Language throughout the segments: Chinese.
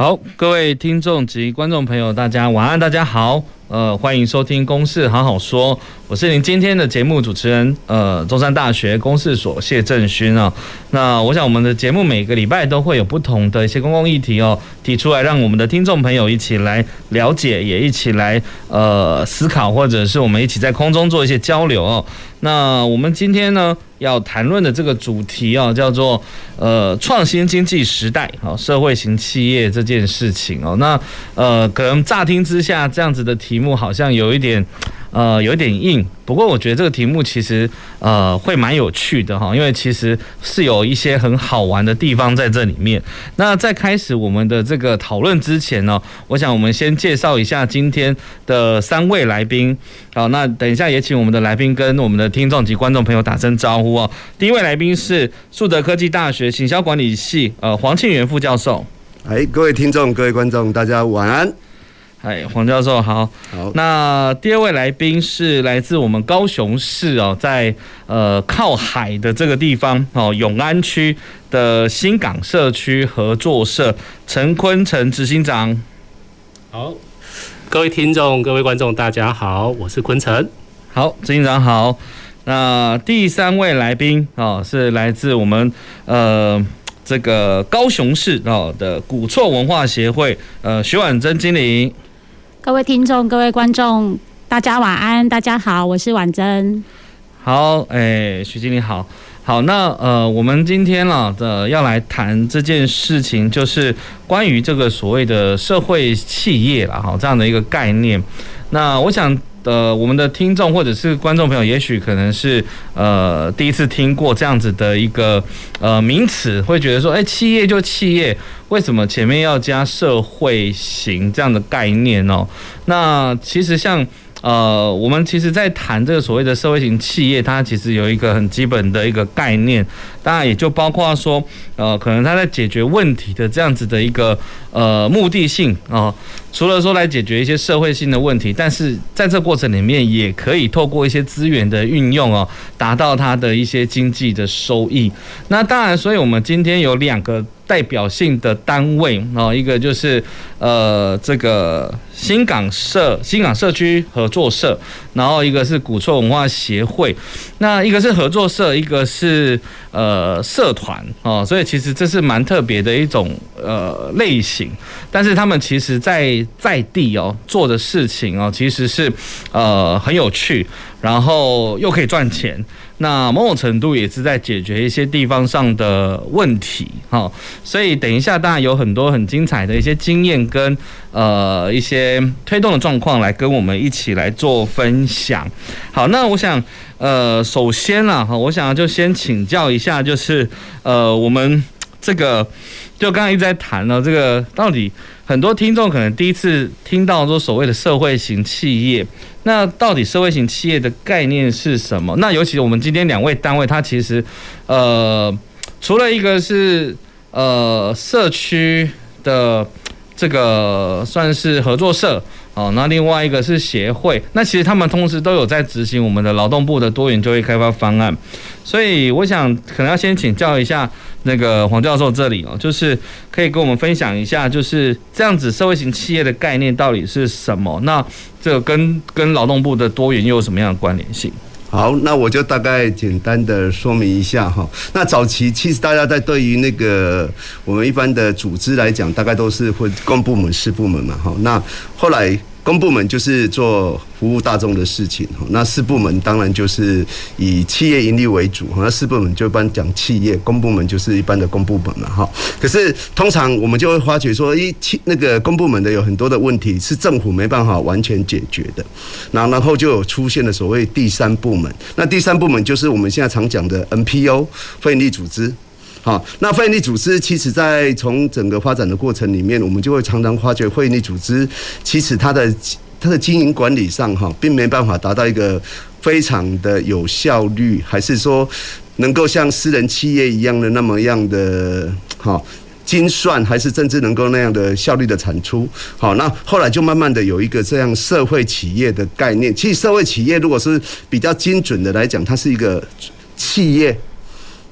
好，各位听众及观众朋友，大家晚安，大家好。呃，欢迎收听《公事好好说》，我是您今天的节目主持人，呃，中山大学公事所谢政勋啊。那我想我们的节目每个礼拜都会有不同的一些公共议题哦，提出来让我们的听众朋友一起来了解，也一起来呃思考，或者是我们一起在空中做一些交流哦。那我们今天呢要谈论的这个主题啊，叫做呃创新经济时代啊，社会型企业这件事情哦。那呃，可能乍听之下这样子的题题目好像有一点。呃，有点硬，不过我觉得这个题目其实呃会蛮有趣的哈，因为其实是有一些很好玩的地方在这里面。那在开始我们的这个讨论之前呢，我想我们先介绍一下今天的三位来宾。好，那等一下也请我们的来宾跟我们的听众及观众朋友打声招呼哦。第一位来宾是树德科技大学行销管理系呃黄庆元副教授。哎，各位听众、各位观众，大家晚安。哎，黄教授好。好，那第二位来宾是来自我们高雄市哦，在呃靠海的这个地方哦，永安区的新港社区合作社陈坤成执行长。好，各位听众、各位观众，大家好，我是坤成。好，执行长好。那第三位来宾哦，是来自我们呃这个高雄市哦的古厝文化协会呃徐婉珍经理。各位听众、各位观众，大家晚安，大家好，我是婉珍。好，哎、徐经理好，好，那呃，我们今天呢的要来谈这件事情，就是关于这个所谓的社会企业了哈，这样的一个概念。那我想。呃，我们的听众或者是观众朋友，也许可能是呃第一次听过这样子的一个呃名词，会觉得说，哎，企业就企业，为什么前面要加社会型这样的概念哦？那其实像。呃，我们其实，在谈这个所谓的社会型企业，它其实有一个很基本的一个概念，当然也就包括说，呃，可能他在解决问题的这样子的一个呃目的性啊、除了说来解决一些社会性的问题，但是在这过程里面，也可以透过一些资源的运用哦，达到他的一些经济的收益。那当然，所以我们今天有两个。代表性的单位啊，一个就是呃这个新港社新港社区合作社，然后一个是古厝文化协会，那一个是合作社，一个是呃社团哦，所以其实这是蛮特别的一种呃类型，但是他们其实在在地哦做的事情哦，其实是呃很有趣，然后又可以赚钱。那某种程度也是在解决一些地方上的问题，哈，所以等一下当然有很多很精彩的一些经验跟呃一些推动的状况来跟我们一起来做分享。好，那我想呃首先啊哈，我想就先请教一下，就是呃我们这个就刚刚一直在谈了这个到底很多听众可能第一次听到说所谓的社会型企业。那到底社会型企业的概念是什么？那尤其我们今天两位单位，它其实，呃，除了一个是呃社区的这个算是合作社。哦，那另外一个是协会，那其实他们同时都有在执行我们的劳动部的多元就业开发方案，所以我想可能要先请教一下那个黄教授这里哦，就是可以跟我们分享一下，就是这样子社会型企业的概念到底是什么？那这个跟跟劳动部的多元又有什么样的关联性？好，那我就大概简单的说明一下哈。那早期其实大家在对于那个我们一般的组织来讲，大概都是会公部门、私部门嘛哈。那后来。公部门就是做服务大众的事情，那私部门当然就是以企业盈利为主，那私部门就一般讲企业，公部门就是一般的公部门嘛，哈。可是通常我们就会发觉说，一企那个公部门的有很多的问题是政府没办法完全解决的，那然后就有出现了所谓第三部门，那第三部门就是我们现在常讲的 NPO 非营利组织。好，那非营利组织其实，在从整个发展的过程里面，我们就会常常发觉，非营利组织其实它的它的经营管理上哈，并没办法达到一个非常的有效率，还是说能够像私人企业一样的那么样的哈精算，还是甚至能够那样的效率的产出。好，那后来就慢慢的有一个这样社会企业的概念。其实社会企业如果是比较精准的来讲，它是一个企业。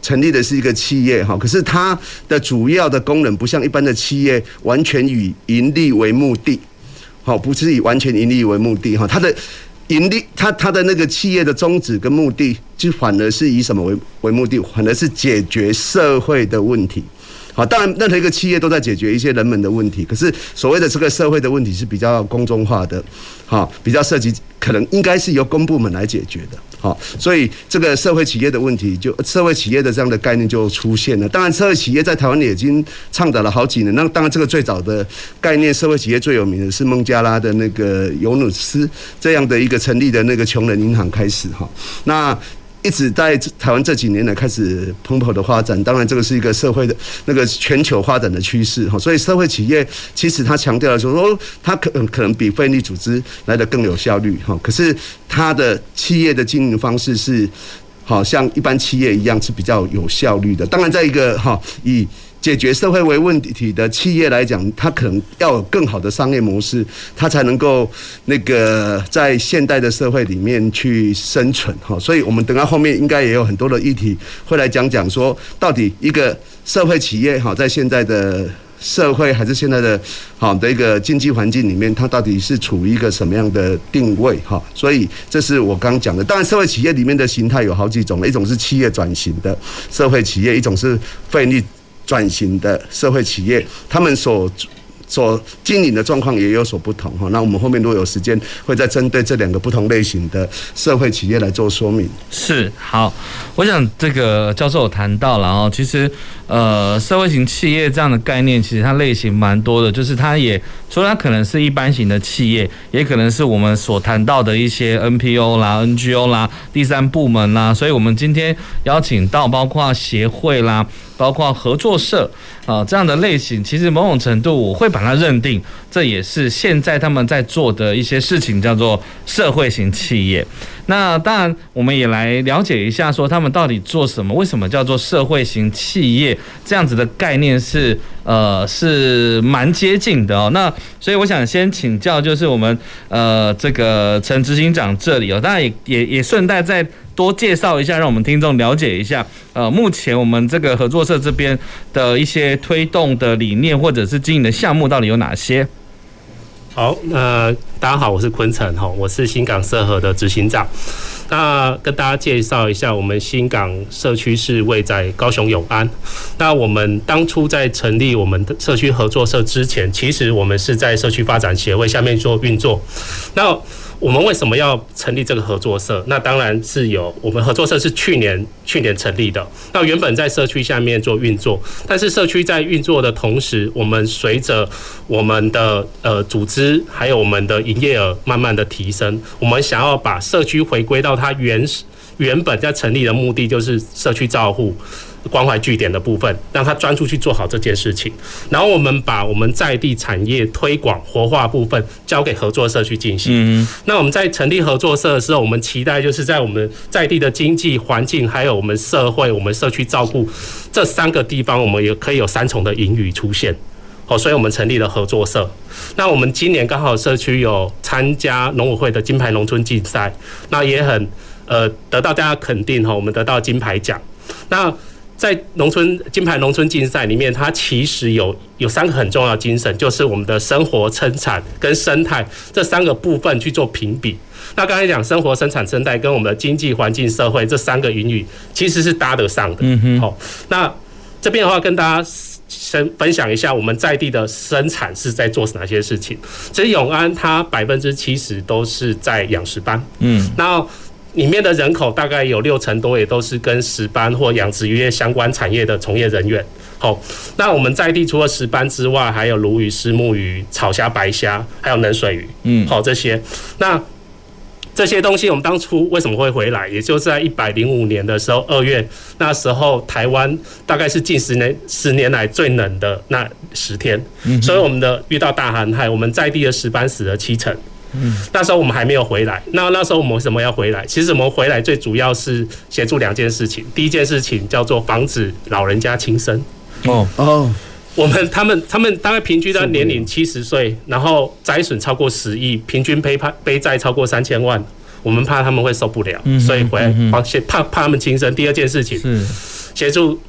成立的是一个企业哈，可是它的主要的功能不像一般的企业完全以盈利为目的，好，不是以完全盈利为目的哈，它的盈利，它它的那个企业的宗旨跟目的，就反而是以什么为为目的，反而是解决社会的问题。好，当然任何一个企业都在解决一些人们的问题，可是所谓的这个社会的问题是比较公众化的，好，比较涉及可能应该是由公部门来解决的，好，所以这个社会企业的问题就社会企业的这样的概念就出现了。当然，社会企业在台湾已经倡导了好几年。那当然，这个最早的概念，社会企业最有名的是孟加拉的那个尤努斯这样的一个成立的那个穷人银行开始，哈，那。一直在台湾这几年来开始蓬勃的发展，当然这个是一个社会的那个全球发展的趋势哈，所以社会企业其实它强调的就是说，它可可能比非营利组织来的更有效率哈，可是它的企业的经营方式是，好像一般企业一样是比较有效率的，当然在一个哈以。解决社会为问题的企业来讲，它可能要有更好的商业模式，它才能够那个在现代的社会里面去生存哈。所以，我们等到后面应该也有很多的议题会来讲讲说，到底一个社会企业哈，在现在的社会还是现在的好的一个经济环境里面，它到底是处于一个什么样的定位哈？所以，这是我刚讲的。当然，社会企业里面的形态有好几种，一种是企业转型的社会企业，一种是费力。转型的社会企业，他们所所经营的状况也有所不同哈。那我们后面如果有时间，会再针对这两个不同类型的社会企业来做说明。是好，我想这个教授谈到了哦，其实呃，社会型企业这样的概念，其实它类型蛮多的，就是它也除了它可能是一般型的企业，也可能是我们所谈到的一些 NPO 啦、NGO 啦、第三部门啦。所以我们今天邀请到包括协会啦。包括合作社啊这样的类型，其实某种程度我会把它认定，这也是现在他们在做的一些事情，叫做社会型企业。那当然，我们也来了解一下，说他们到底做什么？为什么叫做社会型企业？这样子的概念是呃是蛮接近的哦。那所以我想先请教，就是我们呃这个陈执行长这里哦，当然也也也顺带再多介绍一下，让我们听众了解一下。呃，目前我们这个合作社这边的一些推动的理念或者是经营的项目到底有哪些？好，那大家好，我是昆城哈，我是新港社合的执行长。那跟大家介绍一下，我们新港社区是位在高雄永安。那我们当初在成立我们的社区合作社之前，其实我们是在社区发展协会下面做运作。那我们为什么要成立这个合作社？那当然是有我们合作社是去年去年成立的。那原本在社区下面做运作，但是社区在运作的同时，我们随着我们的呃组织还有我们的营业额慢慢的提升，我们想要把社区回归到它原始原本在成立的目的，就是社区照护。关怀据点的部分，让他专注去做好这件事情。然后我们把我们在地产业推广活化部分交给合作社去进行。嗯，那我们在成立合作社的时候，我们期待就是在我们在地的经济环境，还有我们社会、我们社区照顾这三个地方，我们也可以有三重的盈余出现。哦，所以我们成立了合作社。那我们今年刚好社区有参加农委会的金牌农村竞赛，那也很呃得到大家肯定哈，我们得到金牌奖。那在农村金牌农村竞赛里面，它其实有有三个很重要的精神，就是我们的生活、生产跟生态这三个部分去做评比。那刚才讲生活、生产、生态跟我们的经济环境、社会这三个盈余其实是搭得上的。嗯哼。好，那这边的话跟大家先分享一下我们在地的生产是在做哪些事情。其实永安它百分之七十都是在养殖班。嗯。那里面的人口大概有六成多，也都是跟石斑或养殖渔业相关产业的从业人员。好，那我们在地除了石斑之外，还有鲈鱼、虱目鱼、草虾、白虾，还有冷水鱼。嗯，好，这些。那这些东西我们当初为什么会回来？也就是在一百零五年的时候，二月那时候，台湾大概是近十年十年来最冷的那十天，所以我们的遇到大寒害，我们在地的石斑死了七成。嗯，那时候我们还没有回来。那那时候我们为什么要回来？其实我们回来最主要是协助两件事情。第一件事情叫做防止老人家轻生。哦哦，我们他们他们大概平均的年龄七十岁，然后灾损超过十亿，平均背叛背债超过三千万。我们怕他们会受不了，所以回来防先怕怕他们轻生。第二件事情是协助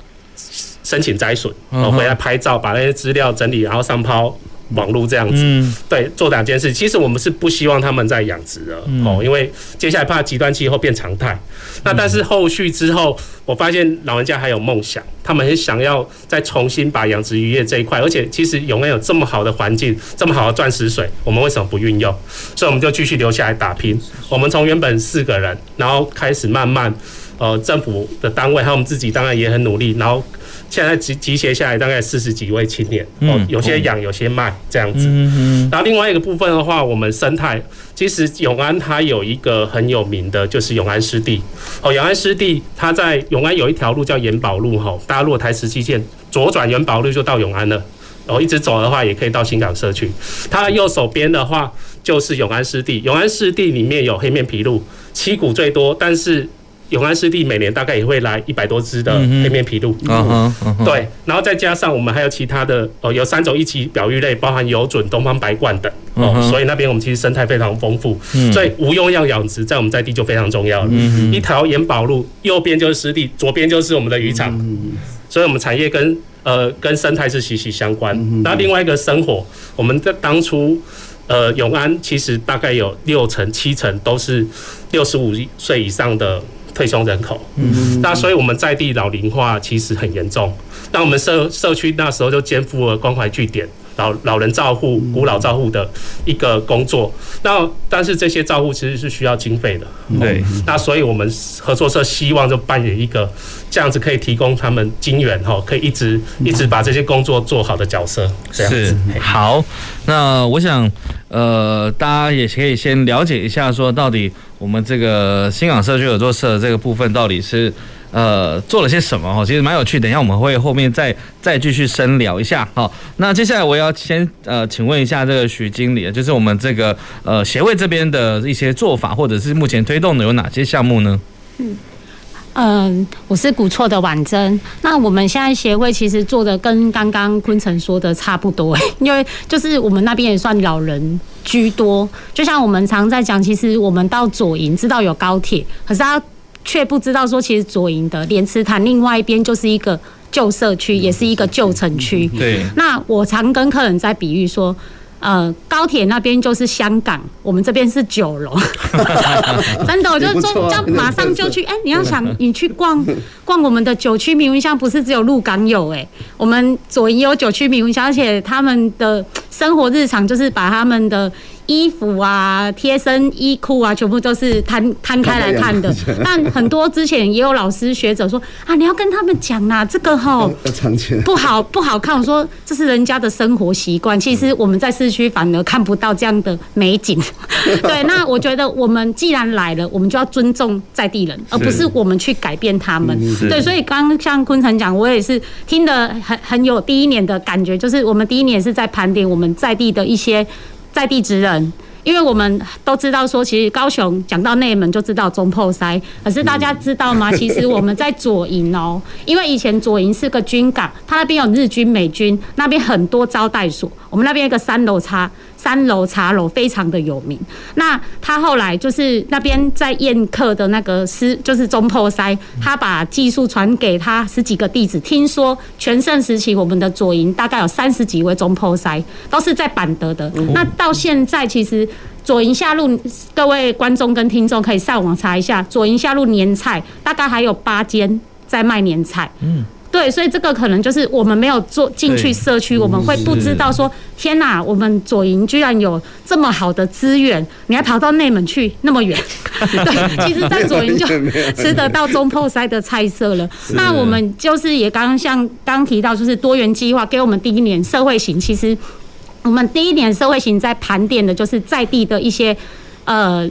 申请灾损，然后回来拍照，把那些资料整理，然后上抛。网络这样子，嗯、对，做两件事。其实我们是不希望他们在养殖了，哦、嗯，因为接下来怕极端气候变常态。那但是后续之后，我发现老人家还有梦想，他们很想要再重新把养殖渔业这一块，而且其实永安有这么好的环境，这么好的钻石水，我们为什么不运用？所以我们就继续留下来打拼。我们从原本四个人，然后开始慢慢，呃，政府的单位还有我们自己，当然也很努力，然后。现在集集结下来大概四十几位青年，哦，有些养，有些卖这样子。然后另外一个部分的话，我们生态其实永安它有一个很有名的，就是永安湿地。哦，永安湿地它在永安有一条路叫延宝路，哈，大家如果台十七线左转延宝路就到永安了。然后一直走的话，也可以到新港社区。它右手边的话就是永安湿地，永安湿地里面有黑面琵鹭，七股最多，但是。永安湿地每年大概也会来一百多只的黑面琵鹭，嗯嗯、对，然后再加上我们还有其他的哦，有三种一级表育类，包含游隼、东方白鹳等哦，嗯、所以那边我们其实生态非常丰富，嗯、所以无用药养殖在我们在地就非常重要了。嗯、一条盐宝路，右边就是湿地，左边就是我们的渔场，嗯、所以我们产业跟呃跟生态是息息相关。那、嗯、另外一个生活，我们在当初呃永安其实大概有六成七成都是六十五岁以上的。退休人口，嗯，那所以我们在地老龄化其实很严重。那我们社社区那时候就肩负了关怀据点、老老人照护、古老照护的一个工作。那但是这些照护其实是需要经费的，对。那所以我们合作社希望就扮演一个这样子可以提供他们金源哈，可以一直一直把这些工作做好的角色。这样子是好。那我想，呃，大家也可以先了解一下，说到底我们这个新港社区合作社这个部分到底是。呃，做了些什么哈？其实蛮有趣。等一下我们会后面再再继续深聊一下。好，那接下来我要先呃，请问一下这个徐经理，就是我们这个呃协会这边的一些做法，或者是目前推动的有哪些项目呢？嗯嗯，我是古厝的婉珍。那我们现在协会其实做的跟刚刚昆城说的差不多，因为就是我们那边也算老人居多。就像我们常在讲，其实我们到左营知道有高铁，可是他。却不知道说，其实左营的莲池潭另外一边就是一个旧社区，也是一个旧城区。对。那我常跟客人在比喻说，呃，高铁那边就是香港，我们这边是九龙。真的，我就说，就马上就去。哎，你要想，你去逛逛我们的九曲迷魂香，不是只有鹿港有哎，我们左营有九曲迷魂香，而且他们的生活日常就是把他们的。衣服啊，贴身衣裤啊，全部都是摊摊开来看的。但很多之前也有老师学者说啊，你要跟他们讲呐，这个吼 不好不好看。我说这是人家的生活习惯，其实我们在市区反而看不到这样的美景。对，那我觉得我们既然来了，我们就要尊重在地人，而不是我们去改变他们。对，所以刚刚像坤城讲，我也是听得很很有第一年的感觉，就是我们第一年是在盘点我们在地的一些。在地职人，因为我们都知道说，其实高雄讲到内门就知道中破塞，可是大家知道吗？其实我们在左营哦，因为以前左营是个军港，它那边有日军、美军，那边很多招待所，我们那边一个三楼茶。三楼茶楼非常的有名。那他后来就是那边在宴客的那个师，就是中破塞，他把技术传给他十几个弟子。听说全盛时期，我们的左营大概有三十几位中破塞，都是在板德的。那到现在，其实左营下路，各位观众跟听众可以上网查一下，左营下路年菜大概还有八间在卖年菜。嗯。对，所以这个可能就是我们没有做进去社区，我们会不知道说，天哪，我们左营居然有这么好的资源，你还跑到内门去那么远？对，其实，在左营就吃得到中破塞的菜色了。那我们就是也刚刚像刚提到，就是多元计划给我们第一年社会型，其实我们第一年社会型在盘点的就是在地的一些。呃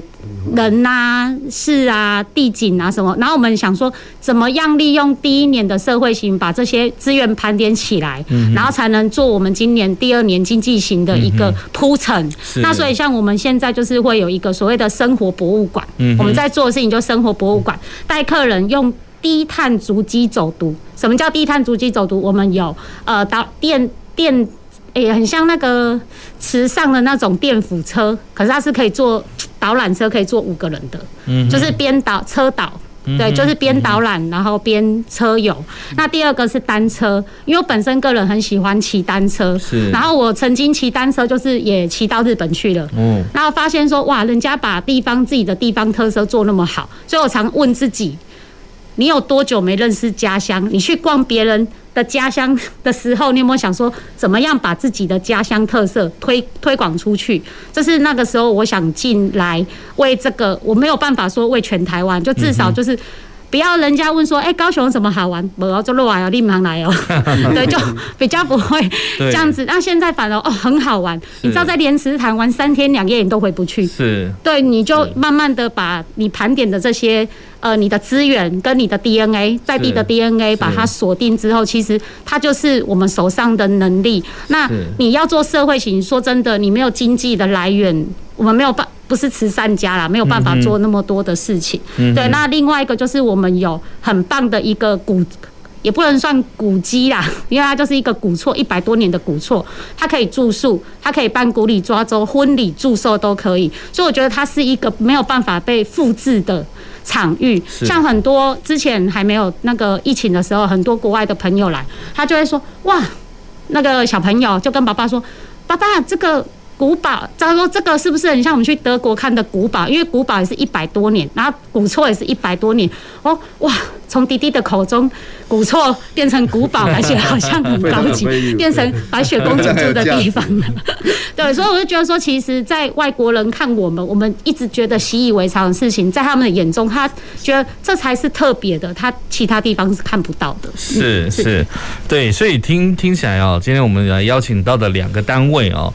人啊、事啊、地景啊什么，然后我们想说，怎么样利用第一年的社会型把这些资源盘点起来，然后才能做我们今年第二年经济型的一个铺陈。那所以像我们现在就是会有一个所谓的生活博物馆，我们在做的事情就生活博物馆，带客人用低碳足迹走读。什么叫低碳足迹走读？我们有呃导电电。也、欸、很像那个池上的那种电扶车，可是它是可以坐导览车，可以坐五个人的，嗯，就是边导车导，对，就是边导览然后边车游。那第二个是单车，因为我本身个人很喜欢骑单车，是，然后我曾经骑单车就是也骑到日本去了，嗯，然后发现说哇，人家把地方自己的地方特色做那么好，所以我常问自己，你有多久没认识家乡？你去逛别人的家乡的时候，你有没有想说怎么样把自己的家乡特色推推广出去？这是那个时候我想进来为这个，我没有办法说为全台湾，就至少就是。不要人家问说，哎、欸，高雄有什么好玩？我要做路啊，要立马来哦。对，就比较不会这样子。那现在反而哦很好玩，你知道在莲池潭玩三天两夜你都回不去。是。对，你就慢慢的把你盘点的这些呃你的资源跟你的 DNA 在地的 DNA 把它锁定之后，其实它就是我们手上的能力。那你要做社会型，说真的，你没有经济的来源，我们没有办。不是慈善家啦，没有办法做那么多的事情。嗯、对，那另外一个就是我们有很棒的一个古，也不能算古迹啦，因为它就是一个古厝，一百多年的古厝，它可以住宿，它可以办古里抓周、婚礼、祝寿都可以。所以我觉得它是一个没有办法被复制的场域。像很多之前还没有那个疫情的时候，很多国外的朋友来，他就会说：哇，那个小朋友就跟爸爸说，爸爸这个。古堡，他说这个是不是很像我们去德国看的古堡？因为古堡也是一百多年，然后古厝也是一百多年。哦，哇，从迪迪的口中，古厝变成古堡，而且好像很高级，变成白雪公主住的地方了。对，所以我就觉得说，其实，在外国人看我们，我们一直觉得习以为常的事情，在他们的眼中，他觉得这才是特别的，他其他地方是看不到的。是是，对，所以听听起来哦，今天我们来邀请到的两个单位哦。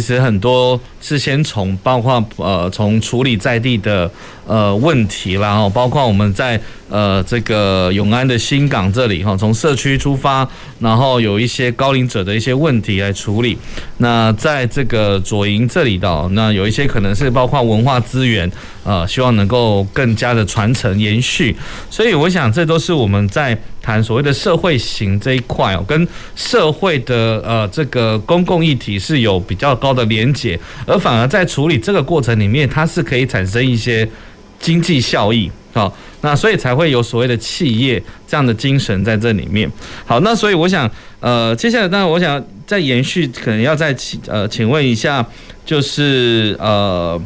其实很多是先从包括呃从处理在地的呃问题，然后包括我们在呃这个永安的新港这里哈，从社区出发，然后有一些高龄者的一些问题来处理。那在这个左营这里的，那有一些可能是包括文化资源，呃，希望能够更加的传承延续。所以我想这都是我们在。谈所谓的社会型这一块哦，跟社会的呃这个公共议题是有比较高的连结，而反而在处理这个过程里面，它是可以产生一些经济效益，好，那所以才会有所谓的企业这样的精神在这里面。好，那所以我想呃，接下来当然我想再延续，可能要再请呃请问一下，就是呃。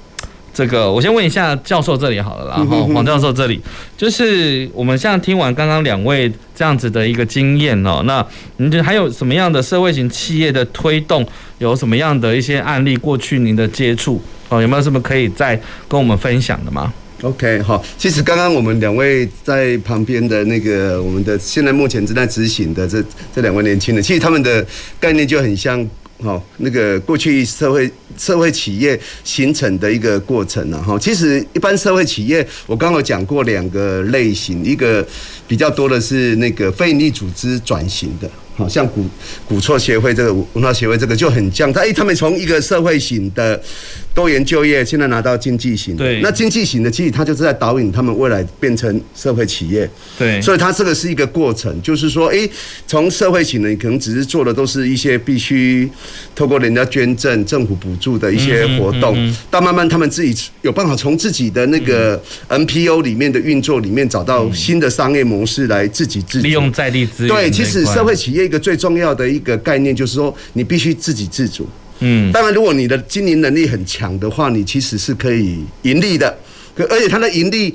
这个我先问一下教授这里好了啦，然后黄教授这里就是我们现在听完刚刚两位这样子的一个经验哦，那您觉得还有什么样的社会型企业的推动，有什么样的一些案例过去您的接触哦，有没有什么可以再跟我们分享的吗？OK，好，其实刚刚我们两位在旁边的那个我们的现在目前正在执行的这这两位年轻人，其实他们的概念就很像。好，那个过去社会社会企业形成的一个过程呢，哈，其实一般社会企业，我刚刚讲过两个类型，一个比较多的是那个非营利组织转型的。好像古古厝协会这个文化协会这个就很像，他哎，他们从一个社会型的多元就业，现在拿到经济型，对，那经济型的其实他就是在导引他们未来变成社会企业，对，所以他这个是一个过程，就是说，哎，从社会型的你可能只是做的都是一些必须透过人家捐赠、政府补助的一些活动，到慢慢他们自己有办法从自己的那个 NPO 里面的运作里面找到新的商业模式来自己自足，利用在地资源。对，其实社会企业。一个最重要的一个概念就是说，你必须自给自足。嗯，当然，如果你的经营能力很强的话，你其实是可以盈利的。可而且它的盈利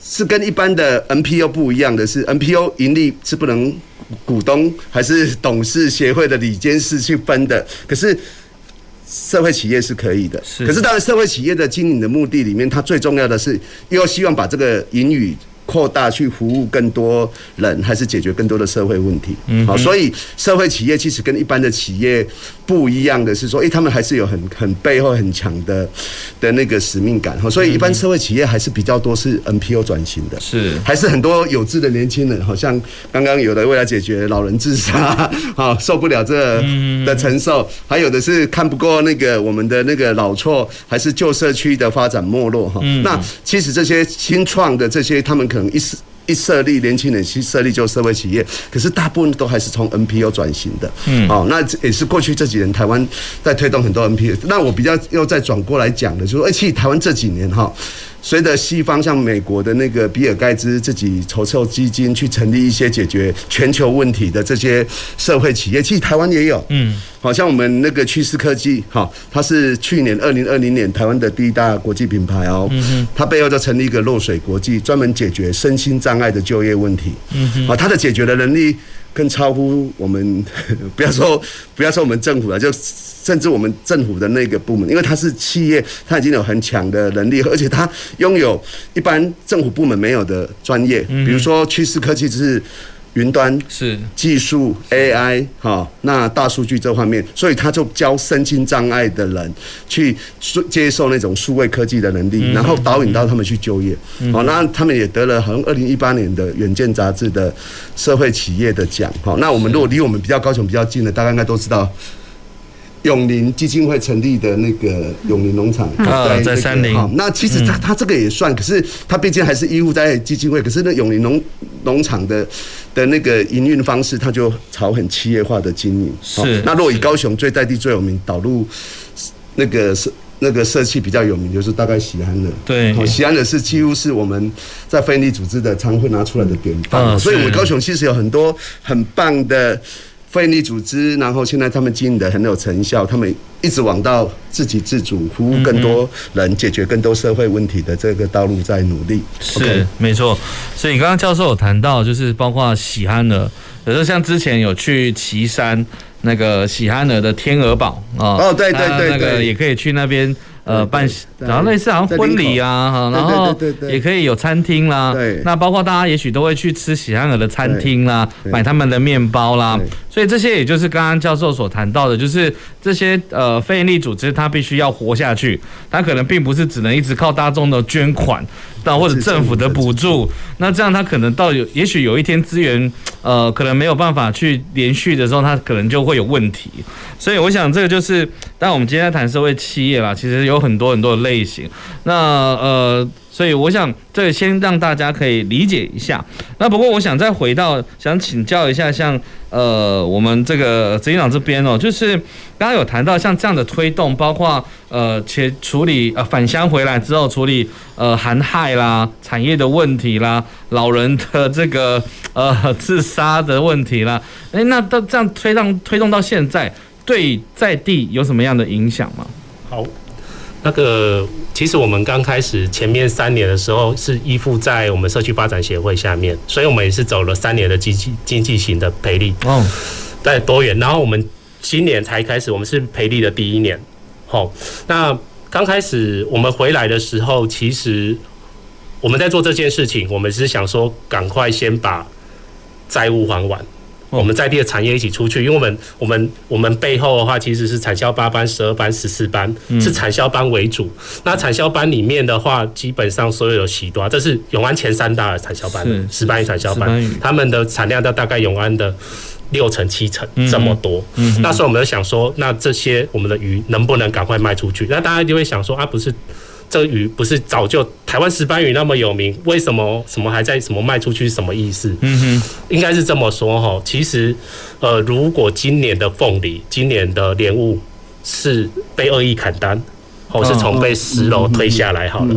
是跟一般的 NPO 不一样的是，NPO 盈利是不能股东还是董事协会的理监事去分的。可是社会企业是可以的。是。可是当然，社会企业的经营的目的里面，它最重要的是又希望把这个盈余。扩大去服务更多人，还是解决更多的社会问题？嗯，好，所以社会企业其实跟一般的企业不一样的是说，诶，他们还是有很很背后很强的的那个使命感。哈，所以一般社会企业还是比较多是 NPO 转型的，是还是很多有志的年轻人，好像刚刚有的为了解决老人自杀，好受不了这的承受，还有的是看不过那个我们的那个老错，还是旧社区的发展没落哈。那其实这些新创的这些他们。可能一设一设立年轻人去设立就社会企业，可是大部分都还是从 NPO 转型的。嗯，哦，那也是过去这几年台湾在推动很多 NPO。那我比较又再转过来讲的，就是说，哎，其实台湾这几年哈。随着西方像美国的那个比尔盖茨自己筹措基金去成立一些解决全球问题的这些社会企业，其实台湾也有，嗯，好像我们那个趋势科技，哈，它是去年二零二零年台湾的第一大国际品牌哦，嗯哼，它背后就成立一个落水国际，专门解决身心障碍的就业问题，嗯它的解决的能力更超乎我们，不要说不要说我们政府了，就。甚至我们政府的那个部门，因为它是企业，它已经有很强的能力，而且它拥有一般政府部门没有的专业，比如说趋势科技就是云端是技术 AI 哈，那大数据这方面，所以他就教身心障碍的人去接受那种数位科技的能力，然后导引到他们去就业。好，那他们也得了好像二零一八年的远见杂志的社会企业的奖。好，那我们如果离我们比较高雄比较近的，大家应该都知道。永林基金会成立的那个永林农场，啊在山林。那其实他他这个也算，可是他毕竟还是依附在基金会。可是那永林农农场的的那个营运方式，它就朝很企业化的经营。是。那若以高雄最在地最有名导入那个社那个社企比较有名，就是大概喜安的。对。喜安的是几乎是我们在非营利组织的常会拿出来的典范。所以我们高雄其实有很多很棒的。非营利组织，然后现在他们经营的很有成效，他们一直往到自给自足，服务更多人，解决更多社会问题的这个道路在努力。是，Okay 没错。所以你刚刚教授有谈到，就是包括喜憨儿，有时候像之前有去岐山那个喜憨儿的天鹅堡啊，哦，对对对，对，那个也可以去那边。呃，办然后类似好像婚礼啊，哈，然后也可以有餐厅啦。对，那包括大家也许都会去吃喜憨儿的餐厅啦，买他们的面包啦。所以这些也就是刚刚教授所谈到的，就是这些呃非营利组织它必须要活下去，它可能并不是只能一直靠大众的捐款，那或者政府的补助。那这样它可能到有也许有一天资源呃可能没有办法去连续的时候，它可能就会有问题。所以我想这个就是，但我们今天在谈社会企业啦，其实有。有很多很多的类型，那呃，所以我想这先让大家可以理解一下。那不过我想再回到，想请教一下，像呃，我们这个执行长这边哦，就是刚刚有谈到像这样的推动，包括呃，且处理呃返乡回来之后处理呃寒害啦、产业的问题啦、老人的这个呃 自杀的问题啦，诶，那到这样推动推动到现在，对在地有什么样的影响吗？好。那个其实我们刚开始前面三年的时候是依附在我们社区发展协会下面，所以我们也是走了三年的经济经济型的培力哦，在多元。然后我们今年才开始，我们是培力的第一年。好，那刚开始我们回来的时候，其实我们在做这件事情，我们是想说赶快先把债务还完。我们在地的产业一起出去，因为我们我们我们背后的话其实是产销八班、十二班、十四班，是产销班为主。那产销班里面的话，基本上所有的喜多，这是永安前三大的产销班，石斑鱼产销班，他们的产量都大概永安的六成七成这么多。那时候我们就想说，那这些我们的鱼能不能赶快卖出去？那大家就会想说，啊，不是。这个鱼不是早就台湾石斑鱼那么有名，为什么什么还在什么卖出去？什么意思？嗯哼，应该是这么说哈。其实，呃，如果今年的凤梨、今年的莲雾是被恶意砍单，或是从被十楼推下来好了。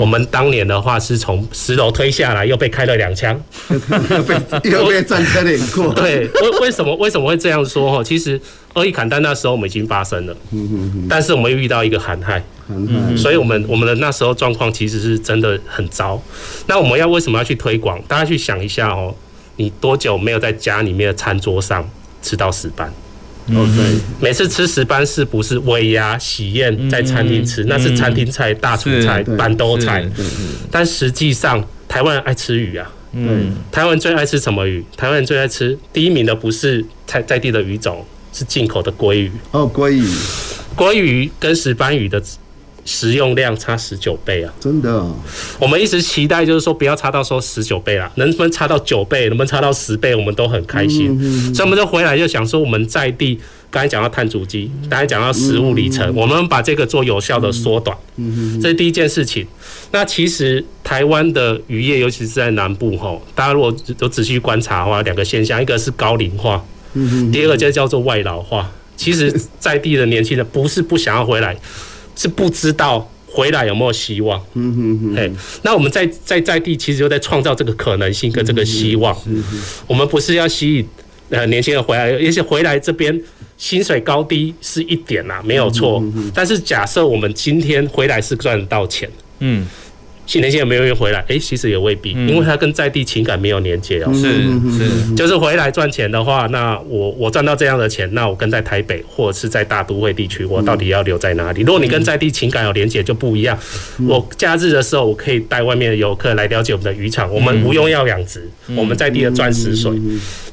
我们当年的话是从十楼推下来，又被开了两枪，被又被战车碾过。对，为为什么为什么会这样说哈？其实恶意砍单那时候我们已经发生了，但是我们又遇到一个寒害。嗯，所以我们我们的那时候状况其实是真的很糟。那我们要为什么要去推广？大家去想一下哦，你多久没有在家里面的餐桌上吃到石斑？哦，对，每次吃石斑是不是尾牙喜宴在餐厅吃？那是餐厅菜、大厨菜、板豆菜。但实际上台湾人爱吃鱼啊，嗯，台湾人最爱吃什么鱼？台湾人最爱吃第一名的不是在在地的鱼种，是进口的鲑鱼。哦，鲑鱼，鲑鱼跟石斑鱼的食用量差十九倍啊！真的、哦，我们一直期待就是说不要差到说十九倍啦，能不能差到九倍，能不能差到十倍，我们都很开心。所以我们就回来就想说，我们在地刚才讲到碳足迹，刚才讲到食物里程，我们把这个做有效的缩短，这是第一件事情。那其实台湾的渔业，尤其是在南部吼，大家如果都仔细观察的话，两个现象，一个是高龄化，第二个就叫做外劳化。其实在地的年轻人不是不想要回来。是不知道回来有没有希望，嗯嗯嗯，哎，那我们在在在地其实就在创造这个可能性跟这个希望。我们不是要吸引呃年轻人回来，也且回来这边薪水高低是一点啦，没有错。但是假设我们今天回来是赚得到钱，嗯。年轻人没有愿意回来，哎，其实也未必，因为他跟在地情感没有连接哦。是是，就是回来赚钱的话，那我我赚到这样的钱，那我跟在台北或者是在大都会地区，我到底要留在哪里？如果你跟在地情感有连接，就不一样。我假日的时候，我可以带外面的游客来了解我们的渔场，我们不用要养殖，我们在地的钻石水。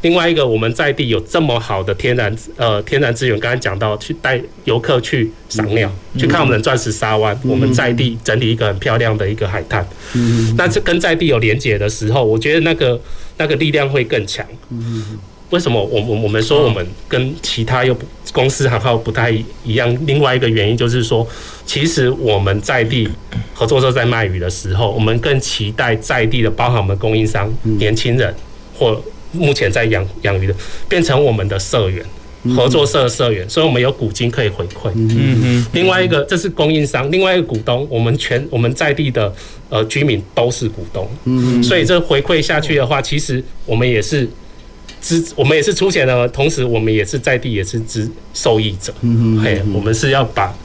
另外一个，我们在地有这么好的天然呃天然资源，刚才讲到去带游客去赏鸟，去看我们的钻石沙湾，我们在地整理一个很漂亮的一个海滩。嗯，那这跟在地有连结的时候，我觉得那个那个力量会更强。嗯，为什么我我我们说我们跟其他又公司行号不太一样？另外一个原因就是说，其实我们在地合作社在卖鱼的时候，我们更期待在地的，包含我们供应商、年轻人或目前在养养鱼的，变成我们的社员。合作社的社员，所以我们有股金可以回馈。嗯嗯。另外一个，这是供应商，另外一个股东，我们全我们在地的呃居民都是股东。嗯嗯。所以这回馈下去的话，其实我们也是支，我们也是出钱的，同时我们也是在地也是支受益者。嗯嗯。嘿，我们是要把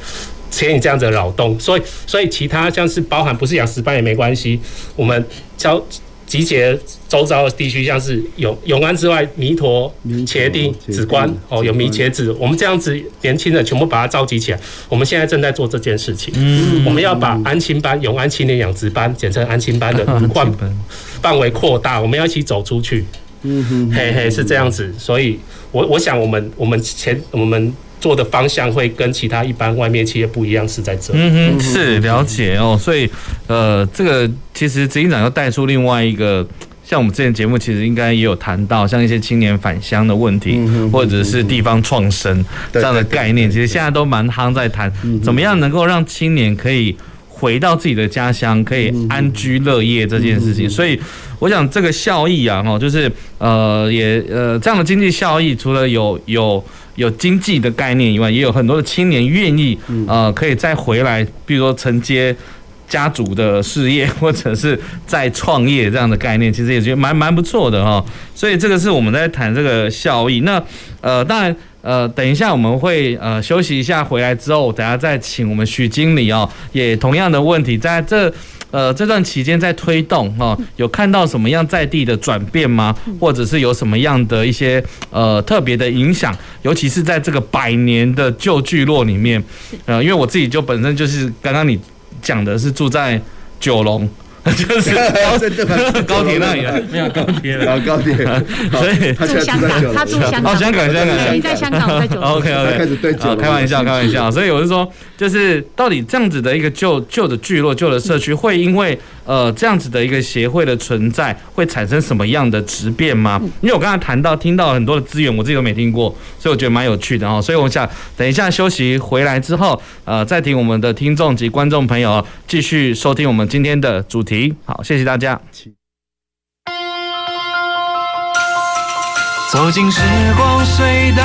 钱以这样子的劳动，所以所以其他像是包含不是养石斑也没关系，我们交。集结周遭的地区，像是永永安之外，弥陀、茄丁、紫关哦，有弥茄子，我们这样子年轻人全部把它召集起来。我们现在正在做这件事情。嗯，我们要把安亲班、永安青年养殖班，简称安亲班的范范围扩大，我们要一起走出去。嗯哼，嘿嘿，是这样子。所以我我想，我们我们前我们。做的方向会跟其他一般外面企业不一样，是在这里。嗯哼，是了解哦。所以，呃，这个其实执行长又带出另外一个，像我们之前节目其实应该也有谈到，像一些青年返乡的问题，或者是地方创生这样的概念，其实现在都蛮夯在谈，怎么样能够让青年可以回到自己的家乡，可以安居乐业这件事情。所以，我想这个效益啊，哈，就是呃，也呃，这样的经济效益，除了有有。有经济的概念以外，也有很多的青年愿意，呃，可以再回来，比如说承接家族的事业，或者是再创业这样的概念，其实也觉得蛮蛮不错的哈。所以这个是我们在谈这个效益。那呃，当然呃，等一下我们会呃休息一下，回来之后，等下再请我们许经理哦，也同样的问题在这。呃，这段期间在推动哈，有看到什么样在地的转变吗？或者是有什么样的一些呃特别的影响？尤其是在这个百年的旧聚落里面，呃，因为我自己就本身就是刚刚你讲的是住在九龙。就是 高铁那里，没有高铁了，高铁，所以他住香港，他住香港，哦，香港，香港，你在香港，我在九龙，OK OK，开始对开玩笑，开玩笑，所以我是说，就是到底这样子的一个旧旧的聚落、旧的社区，会因为呃这样子的一个协会的存在，会产生什么样的质变吗？因为我刚才谈到听到很多的资源，我自己都没听过，所以我觉得蛮有趣的哦。所以我想等一下休息回来之后，呃，再听我们的听众及观众朋友继续收听我们今天的主题。好，谢谢大家。走进时光隧道，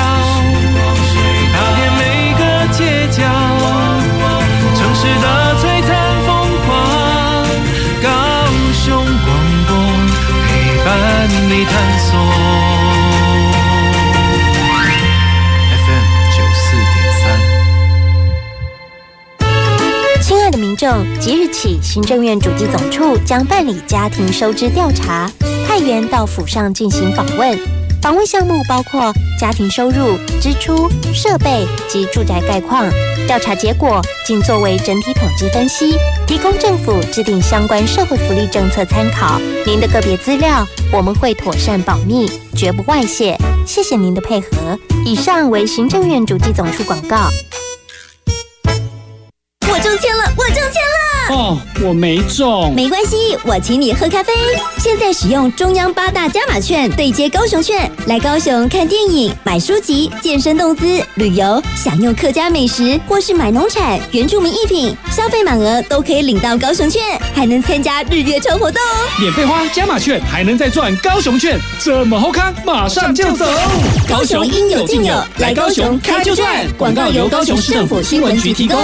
你探索。众即日起，行政院主计总处将办理家庭收支调查，派员到府上进行访问，防卫项目包括家庭收入、支出、设备及住宅概况。调查结果仅作为整体统计分析，提供政府制定相关社会福利政策参考。您的个别资料我们会妥善保密，绝不外泄。谢谢您的配合。以上为行政院主计总处广告。哦，我没中，没关系，我请你喝咖啡。现在使用中央八大加码券对接高雄券，来高雄看电影、买书籍、健身动资、旅游，享用客家美食，或是买农产、原住民艺品，消费满额都可以领到高雄券，还能参加日月抽活动哦。免费花加码券，还能再赚高雄券，这么好康，马上就走！高雄应有尽有，来高雄开就赚。广告由高雄市政府新闻局提供。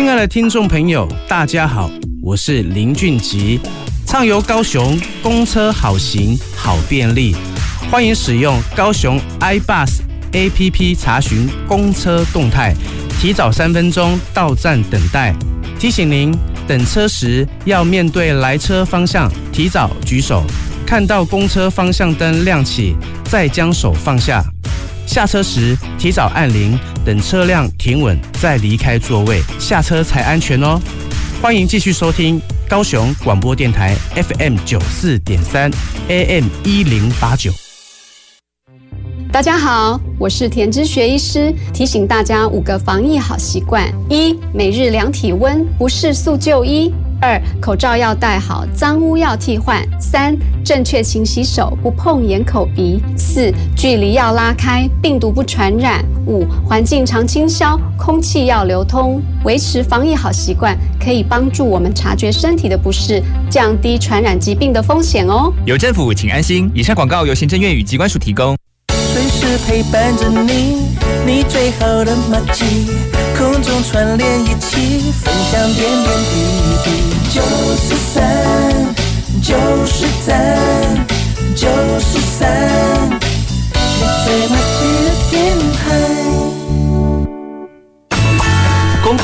亲爱的听众朋友，大家好，我是林俊吉，畅游高雄，公车好行好便利，欢迎使用高雄 iBus APP 查询公车动态，提早三分钟到站等待。提醒您，等车时要面对来车方向，提早举手，看到公车方向灯亮起，再将手放下。下车时提早按铃，等车辆停稳再离开座位，下车才安全哦。欢迎继续收听高雄广播电台 FM 九四点三 AM 一零八九。大家好，我是田之学医师，提醒大家五个防疫好习惯：一、每日量体温，不适速就医。二、口罩要戴好，脏污要替换。三、正确勤洗手，不碰眼、口、鼻。四、距离要拉开，病毒不传染。五、环境常清消，空气要流通。维持防疫好习惯，可以帮助我们察觉身体的不适，降低传染疾病的风险哦。有政府，请安心。以上广告由行政院与机关署提供。随时陪伴着你，你最好的默契，空中串联一起，分享点点滴滴。九十三，九十三，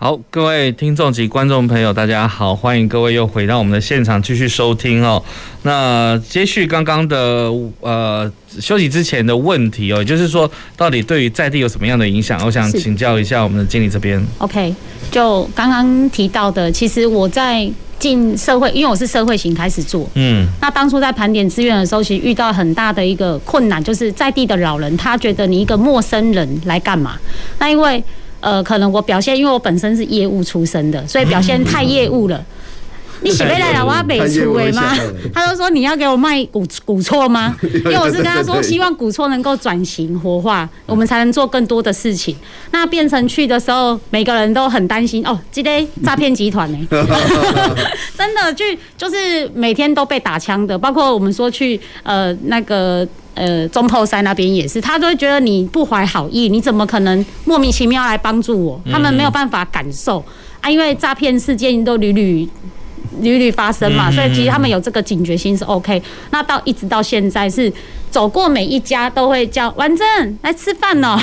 好，各位听众及观众朋友，大家好，欢迎各位又回到我们的现场继续收听哦。那接续刚刚的呃休息之前的问题哦，也就是说到底对于在地有什么样的影响？我想请教一下我们的经理这边。OK。就刚刚提到的，其实我在进社会，因为我是社会型开始做，嗯，那当初在盘点资源的时候，其实遇到很大的一个困难，就是在地的老人，他觉得你一个陌生人来干嘛？那因为呃，可能我表现，因为我本身是业务出身的，所以表现太业务了。你喜被来了，我要北出哎吗？他就说，你要给我卖古古厝吗？因为我是跟他说，希望古厝能够转型活化，我们才能做更多的事情。那变成去的时候，每个人都很担心哦，今天诈骗集团呢？真的就就是每天都被打枪的，包括我们说去呃那个呃中后山那边也是，他都会觉得你不怀好意，你怎么可能莫名其妙来帮助我？他们没有办法感受啊，因为诈骗事件都屡屡。屡屡发生嘛，所以其实他们有这个警觉心是 OK。那到一直到现在是走过每一家都会叫完正来吃饭哦，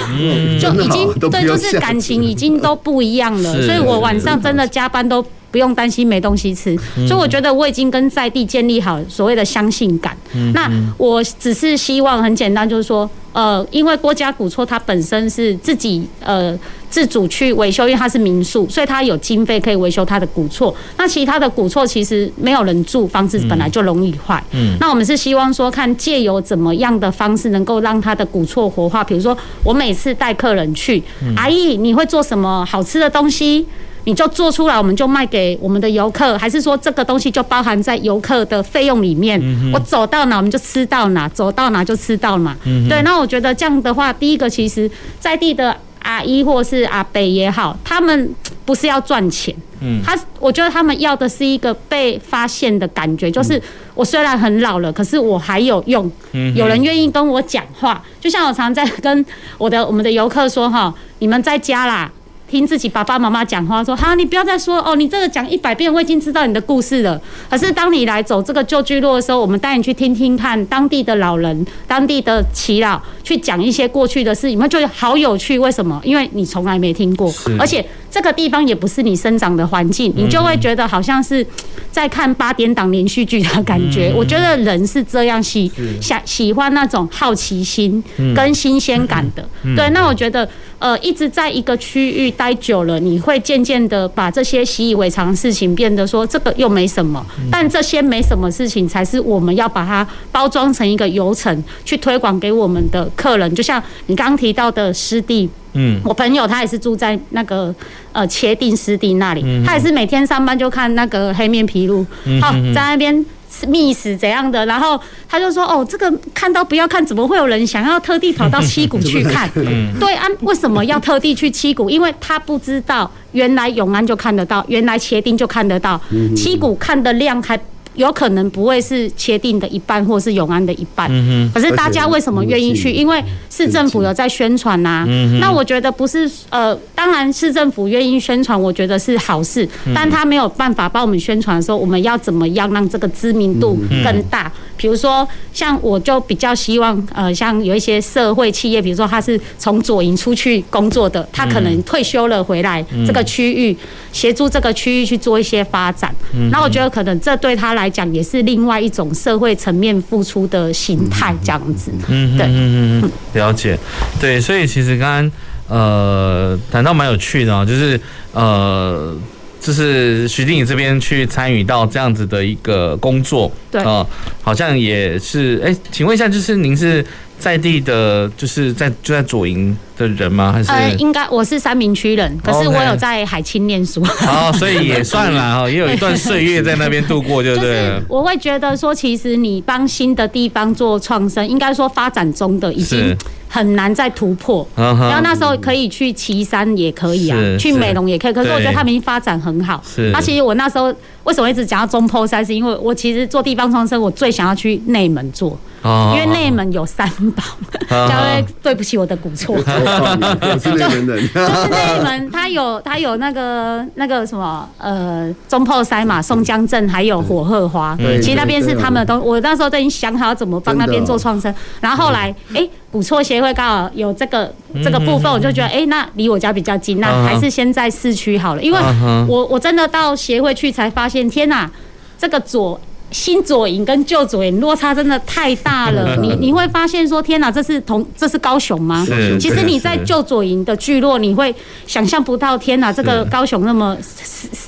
就已经对，就是感情已经都不一样了。所以我晚上真的加班都不用担心没东西吃。所以我觉得我已经跟在地建立好所谓的相信感。那我只是希望很简单，就是说。呃，因为郭家古厝它本身是自己呃自主去维修，因为它是民宿，所以它有经费可以维修它的古厝。那其他的古厝其实没有人住，房子本来就容易坏。嗯。那我们是希望说，看借由怎么样的方式能够让它的古厝活化。比如说，我每次带客人去，阿姨你会做什么好吃的东西？你就做出来，我们就卖给我们的游客，还是说这个东西就包含在游客的费用里面？嗯、我走到哪我们就吃到哪，走到哪就吃到哪。嗯、对，那我觉得这样的话，第一个其实在地的阿姨或是阿伯也好，他们不是要赚钱，嗯，他我觉得他们要的是一个被发现的感觉，就是我虽然很老了，可是我还有用，有人愿意跟我讲话。就像我常在跟我的我们的游客说哈，你们在家啦。听自己爸爸妈妈讲话，说哈，你不要再说哦，你这个讲一百遍，我已经知道你的故事了。可是当你来走这个旧聚落的时候，我们带你去听听看当地的老人、当地的耆老去讲一些过去的事，你们觉得好有趣。为什么？因为你从来没听过，而且这个地方也不是你生长的环境，你就会觉得好像是在看八点档连续剧的感觉。我觉得人是这样喜想喜欢那种好奇心跟新鲜感的。对，那我觉得。呃，一直在一个区域待久了，你会渐渐的把这些习以为常的事情变得说这个又没什么，但这些没什么事情才是我们要把它包装成一个流程去推广给我们的客人。就像你刚刚提到的湿地，嗯，我朋友他也是住在那个呃茄定湿地那里，他也是每天上班就看那个黑面琵鹭，好在那边。觅食怎样的？然后他就说：“哦，这个看到不要看，怎么会有人想要特地跑到七股去看？对啊，为什么要特地去七股？因为他不知道原来永安就看得到，原来茄丁就看得到，七股看的量还。”有可能不会是切定的一半，或是永安的一半。可是大家为什么愿意去？因为市政府有在宣传呐。那我觉得不是呃，当然市政府愿意宣传，我觉得是好事。但他没有办法帮我们宣传的时候，我们要怎么样让这个知名度更大？比如说，像我就比较希望呃，像有一些社会企业，比如说他是从左营出去工作的，他可能退休了回来这个区域协助这个区域去做一些发展。那我觉得可能这对他来。讲也是另外一种社会层面付出的形态，这样子。嗯，对，嗯嗯，了解。对，所以其实刚刚呃谈到蛮有趣的，就是呃，就是徐经理这边去参与到这样子的一个工作，对，呃，好像也是。哎，请问一下，就是您是在地的，就是在就在左营的人吗？还是呃，应该我是三明区人，可是我有在海清念书，哦，所以也算了哈，也有一段岁月在那边度过，就对了。我会觉得说，其实你帮新的地方做创生，应该说发展中的已经很难再突破。然后那时候可以去岐山也可以啊，去美浓也可以，可是我觉得他们已经发展很好。那其实我那时候为什么一直讲到中坡山，是因为我其实做地方创生，我最想要去内门做，因为内门有三宝。因为对不起我的古厝。就是内门人，就是内门，他有它有那个那个什么呃中破塞嘛，松江镇还有火鹤花，其实那边是他们都，我那时候都已经想好怎么帮那边做创生，然后后来哎古厝协会刚好有这个这个部分，我就觉得哎那离我家比较近，那还是先在市区好了，因为我我真的到协会去才发现，天哪，这个左。新左营跟旧左营落差真的太大了，你你会发现说天哪，这是同这是高雄吗？其实你在旧左营的聚落，你会想象不到天哪，这个高雄那么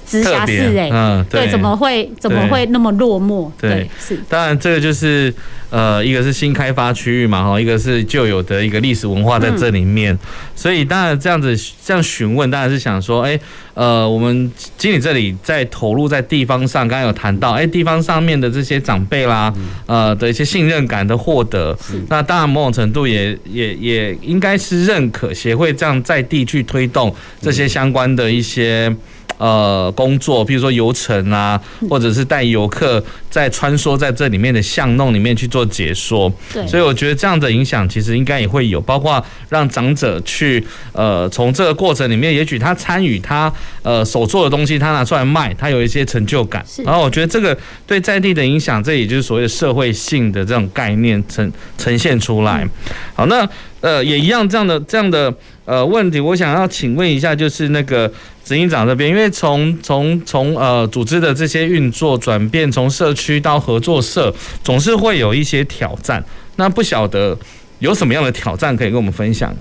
直辖市哎，对，怎么会怎么会那么落寞？对，是。当然这个就是呃，一个是新开发区域嘛，哈，一个是旧有的一个历史文化在这里面，所以当然这样子这样询问，当然是想说，哎，呃，我们经理这里在投入在地方上，刚刚有谈到，哎，地方上面。的这些长辈啦，呃的一些信任感的获得，那当然某种程度也也也应该是认可协会这样在地去推动这些相关的一些。呃，工作，比如说游程啊，或者是带游客在穿梭在这里面的巷弄里面去做解说。对，所以我觉得这样的影响其实应该也会有，包括让长者去呃，从这个过程里面，也许他参与他呃手做的东西，他拿出来卖，他有一些成就感。然后我觉得这个对在地的影响，这也就是所谓的社会性的这种概念呈呈现出来。好，那呃也一样这样的这样的呃问题，我想要请问一下，就是那个。执行长这边，因为从从从呃组织的这些运作转变，从社区到合作社，总是会有一些挑战。那不晓得有什么样的挑战可以跟我们分享？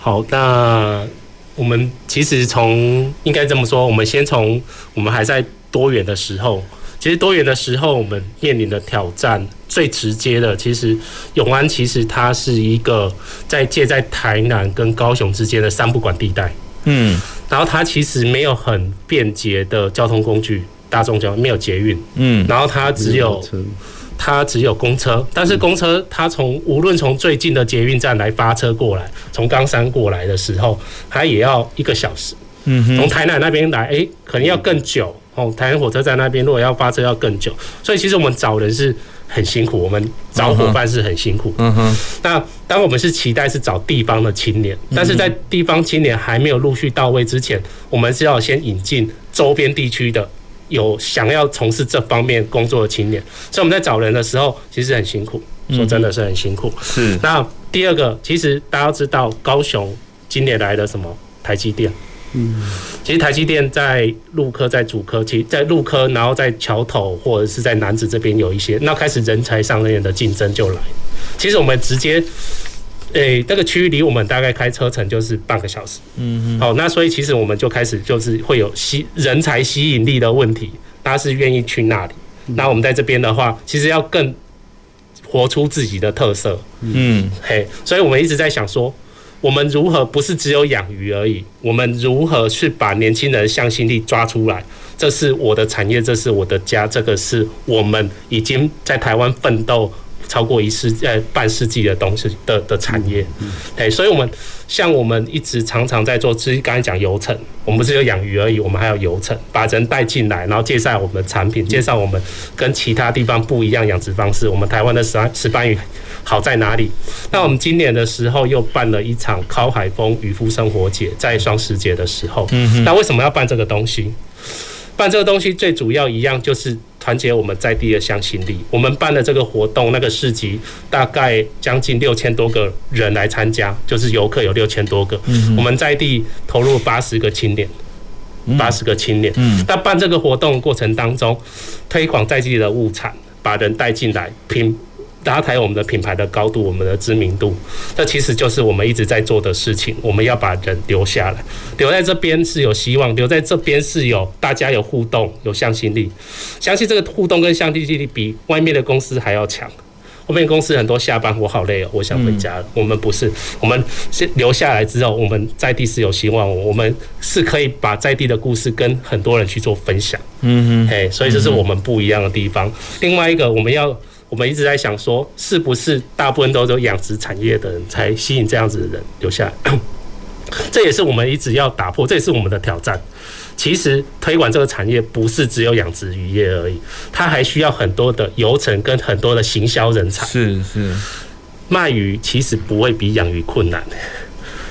好，那我们其实从应该这么说，我们先从我们还在多元的时候，其实多元的时候，我们面临的挑战最直接的，其实永安其实它是一个在介在台南跟高雄之间的三不管地带。嗯。然后它其实没有很便捷的交通工具，大众交通没有捷运，嗯，然后它只有它只有公车，但是公车它从无论从最近的捷运站来发车过来，从冈山过来的时候，它也要一个小时，嗯，从台南那边来，诶，可能要更久哦，台湾火车站那边如果要发车要更久，所以其实我们找人是很辛苦，我们找伙伴是很辛苦。嗯哼。那当我们是期待是找地方的青年，但是在地方青年还没有陆续到位之前，我们是要先引进周边地区的有想要从事这方面工作的青年。所以我们在找人的时候，其实很辛苦，说真的是很辛苦。是。那第二个，其实大家知道高雄今年来的什么台积电。嗯，其实台积电在陆科、在主科，其在陆科，然后在桥头或者是在南子这边有一些，那开始人才上面的竞争就来。其实我们直接，诶、欸，这个区域离我们大概开车程就是半个小时。嗯嗯。好，那所以其实我们就开始就是会有吸人才吸引力的问题，大家是愿意去那里。那我们在这边的话，其实要更活出自己的特色。嗯，嘿，所以我们一直在想说。我们如何不是只有养鱼而已？我们如何去把年轻人向心力抓出来？这是我的产业，这是我的家，这个是我们已经在台湾奋斗超过一世呃半世纪的东西的的产业。哎，所以我们像我们一直常常在做，其实刚才讲游程，我们不是只有养鱼而已，我们还有游程，把人带进来，然后介绍我们的产品，介绍我们跟其他地方不一样养殖方式。我们台湾的石石斑鱼。好在哪里？那我们今年的时候又办了一场靠海风渔夫生活节，在双十节的时候。嗯，那为什么要办这个东西？办这个东西最主要一样就是团结我们在地的向心力。我们办的这个活动，那个市集大概将近六千多个人来参加，就是游客有六千多个。嗯，我们在地投入八十个青年，八十个青年。嗯，那办这个活动过程当中，推广在地的物产，把人带进来拼。拉抬我们的品牌的高度，我们的知名度，这其实就是我们一直在做的事情。我们要把人留下来，留在这边是有希望，留在这边是有大家有互动、有向心力。相信这个互动跟向心力比外面的公司还要强。外面公司很多下班我好累哦，我想回家了。我们不是，我们是留下来之后，我们在地是有希望，我们是可以把在地的故事跟很多人去做分享。嗯哼，哎，所以这是我们不一样的地方。另外一个，我们要。我们一直在想说，是不是大部分都有养殖产业的人才吸引这样子的人留下来？这也是我们一直要打破，这也是我们的挑战。其实推广这个产业不是只有养殖渔业而已，它还需要很多的游程跟很多的行销人才。是是，卖鱼其实不会比养鱼困难，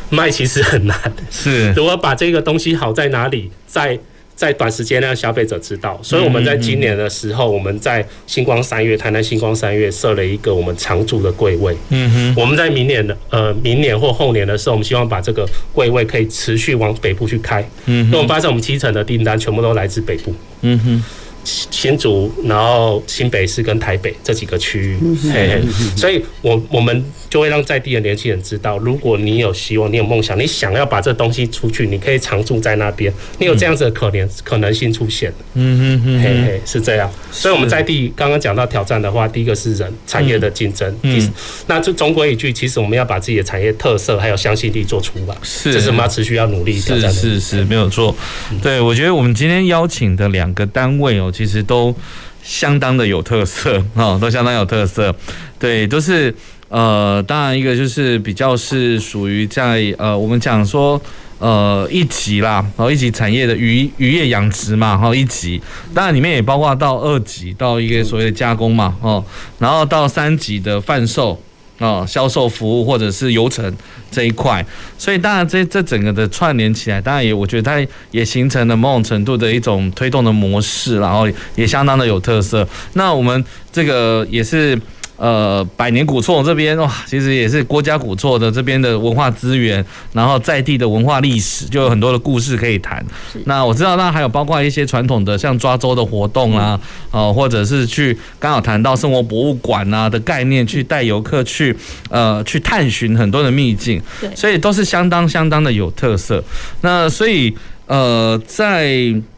卖其实很难。是，如果把这个东西好在哪里，在。在短时间让消费者知道，所以我们在今年的时候，我们在星光三月、台南星光三月设了一个我们常驻的柜位。嗯哼，我们在明年的呃明年或后年的时候，我们希望把这个柜位可以持续往北部去开。嗯，因为我们发现我们七成的订单全部都来自北部。嗯哼。新竹，然后新北市跟台北这几个区域，嘿嘿，所以我我们就会让在地的年轻人知道，如果你有希望，你有梦想，你想要把这东西出去，你可以常住在那边，你有这样子的可能可能性出现。嗯嗯嗯嘿嘿，是这样。所以我们在地刚刚讲到挑战的话，第一个是人产业的竞争，嗯，那就总归一句，其实我们要把自己的产业特色还有相信力做出来，是，这是我们要持续要努力挑战的。是是是，没有错。对，我觉得我们今天邀请的两个单位哦。其实都相当的有特色啊，都相当有特色。对，都是呃，当然一个就是比较是属于在呃，我们讲说呃一级啦，然后一级产业的渔渔业养殖嘛，哈一级，当然里面也包括到二级，到一个所谓的加工嘛，哦，然后到三级的贩售。哦，销售服务或者是游程这一块，所以当然这这整个的串联起来，当然也我觉得它也形成了某种程度的一种推动的模式，然后也相当的有特色。那我们这个也是。呃，百年古厝这边哇，其实也是郭家古厝的这边的文化资源，然后在地的文化历史，就有很多的故事可以谈。那我知道，那还有包括一些传统的像抓周的活动啊，哦，或者是去刚好谈到生活博物馆啊的概念，去带游客去呃去探寻很多的秘境，对，所以都是相当相当的有特色。那所以呃，在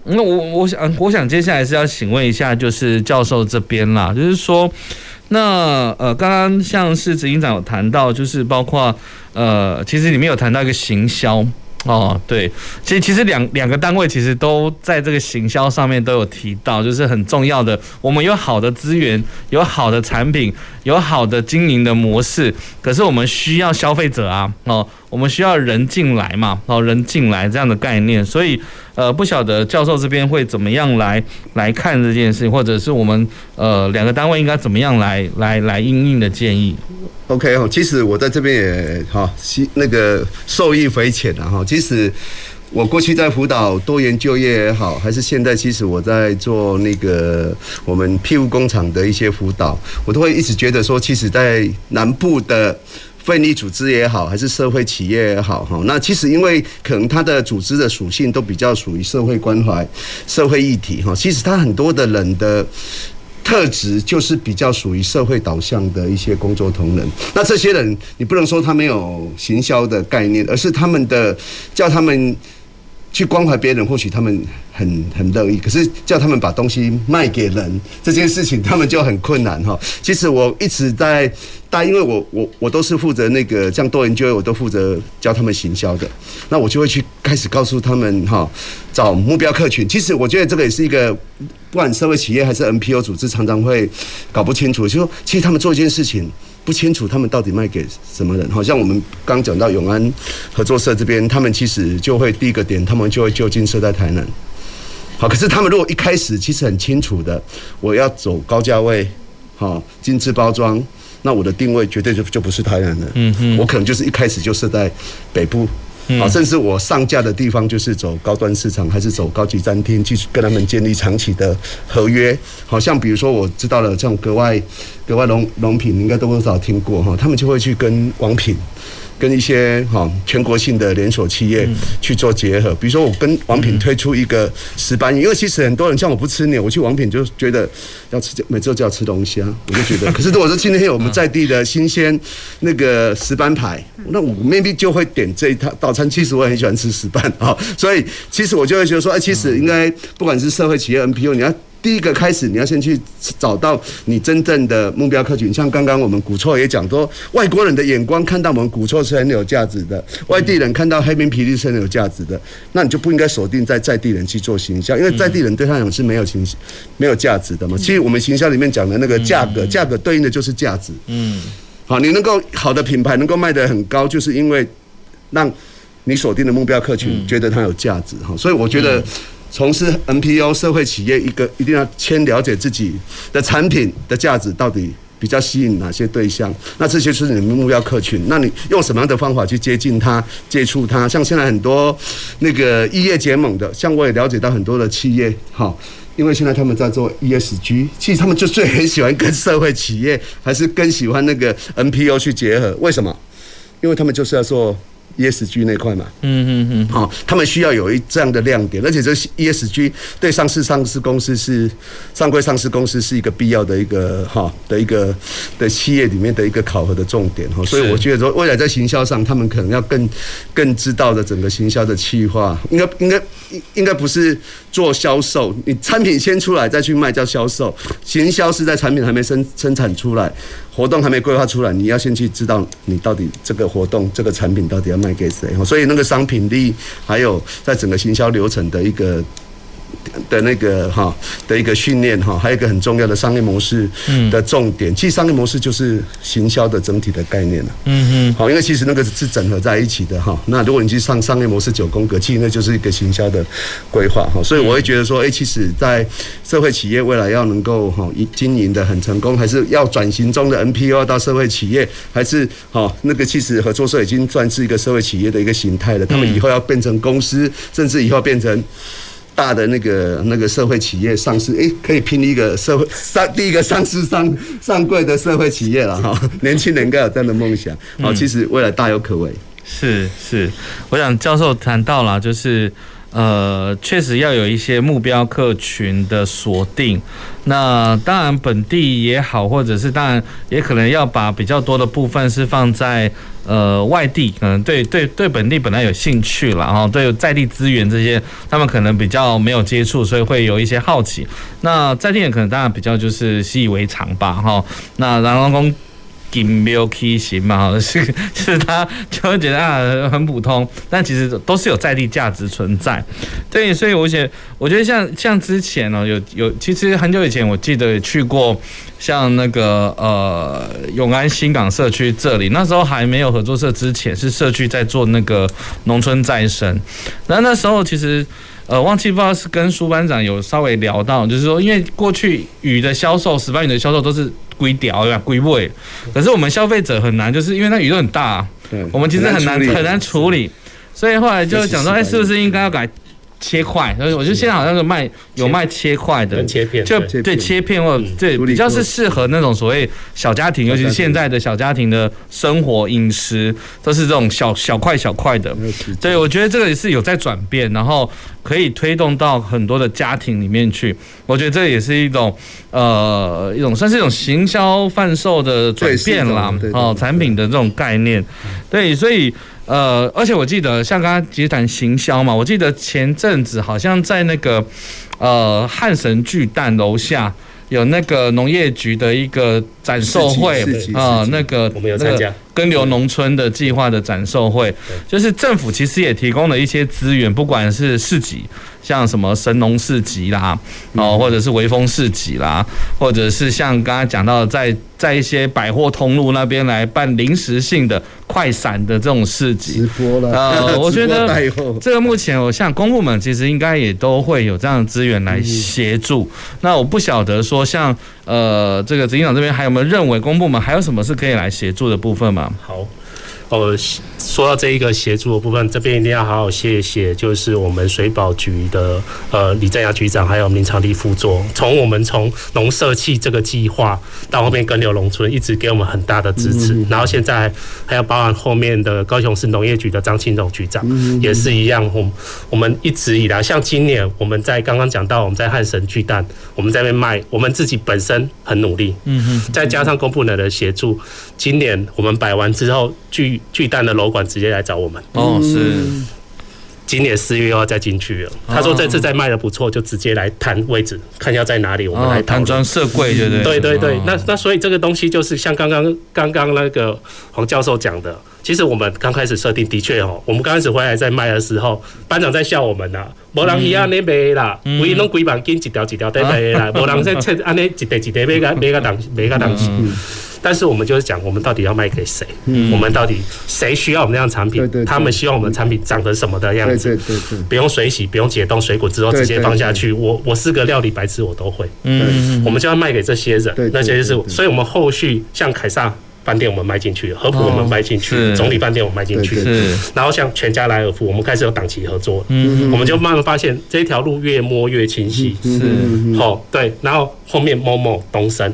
那我我想我想接下来是要请问一下，就是教授这边啦，就是说。那呃，刚刚像是执行长有谈到，就是包括呃，其实里面有谈到一个行销哦，对，其实其实两两个单位其实都在这个行销上面都有提到，就是很重要的，我们有好的资源，有好的产品，有好的经营的模式，可是我们需要消费者啊，哦，我们需要人进来嘛，然后人进来这样的概念，所以呃，不晓得教授这边会怎么样来来看这件事，或者是我们呃两个单位应该怎么样来来来应应的建议。OK 哦，其实我在这边也哈，那个受益匪浅的哈。其实我过去在辅导多元就业也好，还是现在其实我在做那个我们庇护工厂的一些辅导，我都会一直觉得说，其实，在南部的。非利组织也好，还是社会企业也好，哈，那其实因为可能它的组织的属性都比较属于社会关怀、社会议题，哈，其实它很多的人的特质就是比较属于社会导向的一些工作同仁。那这些人，你不能说他没有行销的概念，而是他们的叫他们去关怀别人，或许他们很很乐意，可是叫他们把东西卖给人这件事情，他们就很困难，哈。其实我一直在。但因为我我我都是负责那个这样多研究，我都负责教他们行销的，那我就会去开始告诉他们哈，找目标客群。其实我觉得这个也是一个，不管社会企业还是 NPO 组织，常常会搞不清楚，就说其实他们做一件事情不清楚，他们到底卖给什么人？好像我们刚讲到永安合作社这边，他们其实就会第一个点，他们就会就近设在台南。好，可是他们如果一开始其实很清楚的，我要走高价位，好精致包装。那我的定位绝对就就不是台南的，嗯嗯，我可能就是一开始就设在北部，啊，甚至我上架的地方就是走高端市场，还是走高级餐厅，去跟他们建立长期的合约。好像比如说我知道了，这种格外格外龙龙品，应该多多少听过哈，他们就会去跟王品。跟一些哈全国性的连锁企业去做结合，比如说我跟王品推出一个石斑鱼，因为其实很多人像我不吃牛，我去王品就觉得要吃，每次就要吃龙虾，我就觉得。可是如果说今天有我们在地的新鲜那个石斑排，那我 maybe 就会点这一套早餐。其实我也很喜欢吃石斑啊，所以其实我就会觉得说，哎，其实应该不管是社会企业 NPO，你要。第一个开始，你要先去找到你真正的目标客群。像刚刚我们古错也讲说，外国人的眼光看到我们古错是很有价值的，外地人看到黑面霹雳是很有价值的，那你就不应该锁定在在地人去做行销，因为在地人对他讲是没有行没有价值的嘛。其实我们行销里面讲的那个价格，价格对应的就是价值。嗯，好，你能够好的品牌能够卖得很高，就是因为让你锁定的目标客群觉得它有价值哈。所以我觉得。从事 NPO 社会企业，一个一定要先了解自己的产品的价值到底比较吸引哪些对象，那这些是你们目标客群。那你用什么样的方法去接近他、接触他？像现在很多那个异业结盟的，像我也了解到很多的企业，哈，因为现在他们在做 ESG，其实他们就最很喜欢跟社会企业，还是更喜欢那个 NPO 去结合。为什么？因为他们就是要做。ESG 那块嘛，嗯嗯嗯，好，他们需要有一这样的亮点，而且这 ESG 对上市上市公司是上柜上市公司是一个必要的一个哈的一个的企业里面的一个考核的重点哈，所以我觉得说未来在行销上，他们可能要更更知道的整个行销的企划，应该应该应应该不是做销售，你产品先出来再去卖叫销售，行销是在产品还没生生产出来。活动还没规划出来，你要先去知道你到底这个活动、这个产品到底要卖给谁。所以那个商品力，还有在整个行销流程的一个。的那个哈的一个训练哈，还有一个很重要的商业模式的重点，其实商业模式就是行销的整体的概念了。嗯嗯，好，因为其实那个是整合在一起的哈。那如果你去上商业模式九宫格，其实那就是一个行销的规划哈。所以我会觉得说，哎，其实，在社会企业未来要能够哈经营的很成功，还是要转型中的 NPO 到社会企业，还是哈那个其实合作社已经算是一个社会企业的一个形态了。他们以后要变成公司，甚至以后变成。大的那个那个社会企业上市，诶，可以拼一个社会上第一个上市上上柜的社会企业了哈。年轻人应该有这样的梦想，好，其实未来大有可为。是是，我想教授谈到了，就是。呃，确实要有一些目标客群的锁定。那当然本地也好，或者是当然也可能要把比较多的部分是放在呃外地，可能对对对本地本来有兴趣了哈，对在地资源这些他们可能比较没有接触，所以会有一些好奇。那在地人可能当然比较就是习以为常吧哈。那然后公。金庙梯形嘛，是是他就会觉得啊很普通，但其实都是有在地价值存在。对，所以我觉得我觉得像像之前呢，有有其实很久以前我记得也去过像那个呃永安新港社区这里，那时候还没有合作社之前，是社区在做那个农村再生，然后那时候其实。呃，忘记不知道是跟苏班长有稍微聊到，就是说，因为过去鱼的销售，石斑鱼的销售都是龟雕对吧？龟位，可是我们消费者很难，就是因为那鱼都很大，我们其实很难很难处理，所以后来就想说，哎，是不是应该要改？切块，所以我觉得现在好像是卖有卖切块的，切片，就对切片或对比较是适合那种所谓小家庭，尤其是现在的小家庭的生活饮食都是这种小小块小块的。对，我觉得这个也是有在转变，然后可以推动到很多的家庭里面去。我觉得这也是一种呃一种算是一种行销贩售的转变啦，哦，产品的这种概念。对，所以。呃，而且我记得像刚刚其实谈行销嘛，我记得前阵子好像在那个呃汉神巨蛋楼下有那个农业局的一个展售会啊，那个我们有参加。耕牛农村的计划的展售会，就是政府其实也提供了一些资源，不管是市集，像什么神农市集啦，哦，或者是微风市集啦，或者是像刚刚讲到在在一些百货通路那边来办临时性的快闪的这种市集，直播了。呃，我觉得这个目前我像公部门其实应该也都会有这样的资源来协助。那我不晓得说像呃这个执行长这边还有没有认为公部门还有什么是可以来协助的部分吗？好，呃，说到这一个协助的部分，这边一定要好好谢谢，就是我们水保局的呃李正阳局长，还有林长立副座，从我们从农社企这个计划到后面耕牛农村，一直给我们很大的支持。然后现在还要包含后面的高雄市农业局的张庆荣局长，也是一样。我我们一直以来，像今年我们在刚刚讲到，我们在汉神巨蛋，我们在卖，我们自己本身很努力，嗯嗯，再加上公部门的协助，今年我们摆完之后，巨巨蛋的楼管直接来找我们。哦，是。今年四月又要再进去了。他说这次再卖的不错，就直接来谈位置，看要在哪里，我们来谈装设柜，对不对？对对对。那那所以这个东西就是像刚刚刚刚那个黄教授讲的，其实我们刚开始设定的确哦，我们刚开始回来在卖的时候，班长在笑我们呐，无人伊安尼卖啦，唯一拢规板筋一条一条在卖啦，无人在切安尼一袋一袋买个买个东买个东西。但是我们就是讲，我们到底要卖给谁？嗯、我们到底谁需要我们这样产品？对对对，他们希望我们的产品长成什么的样子？对对对对，不用水洗，不用解冻，水果之后直接放下去。我我是个料理白痴，我都会。嗯，我们就要卖给这些人。那些就是，所以我们后续像凯撒饭店，我们卖进去；合浦我们卖进去；哦、总理饭店我们卖进去。是，然后像全家莱尔富，我们开始有档期合作。嗯，我们就慢慢发现这条路越摸越清晰。是，好对，然后后面某某东升，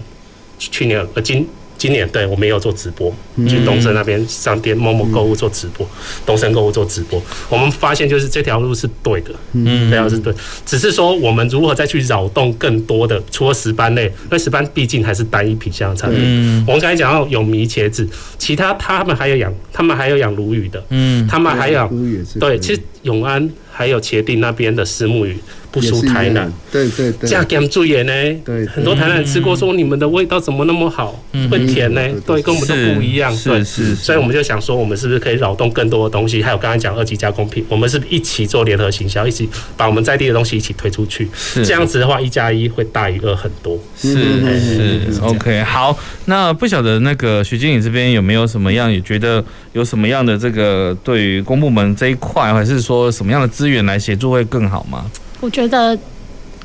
去年呃今。今年对我们也有做直播，去东森那边商店某某购物做直播，东森购物做直播，我们发现就是这条路是对的，嗯，这条是对，只是说我们如何再去扰动更多的，除了石斑类，因为石斑毕竟还是单一品相的产品。我们刚才讲到有米茄子，其他他们还有养，他们还有养鲈鱼的，嗯，他们还有对，其实永安还有茄萣那边的石目鱼。不输台南，对对对，加盐最盐呢，对，很多台南人吃过，说你们的味道怎么那么好，会甜呢？对，跟我们都不一样，对，是，所以我们就想说，我们是不是可以扰动更多的东西？还有刚才讲二级加工品，我们是一起做联合行销，一起把我们在地的东西一起推出去，这样子的话，一加一会大于二很多。是是，OK，好，那不晓得那个徐经理这边有没有什么样也觉得有什么样的这个对于公部门这一块，还是说什么样的资源来协助会更好吗？我觉得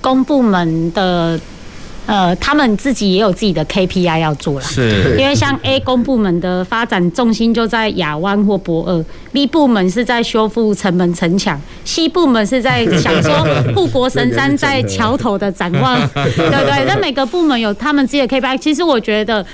公部门的呃，他们自己也有自己的 KPI 要做啦，是。因为像 A 公部门的发展重心就在亚湾或博二，B 部门是在修复城门城墙，C 部门是在想说 护国神山在桥头的展望，对不对？那每个部门有他们自己的 KPI。其实我觉得，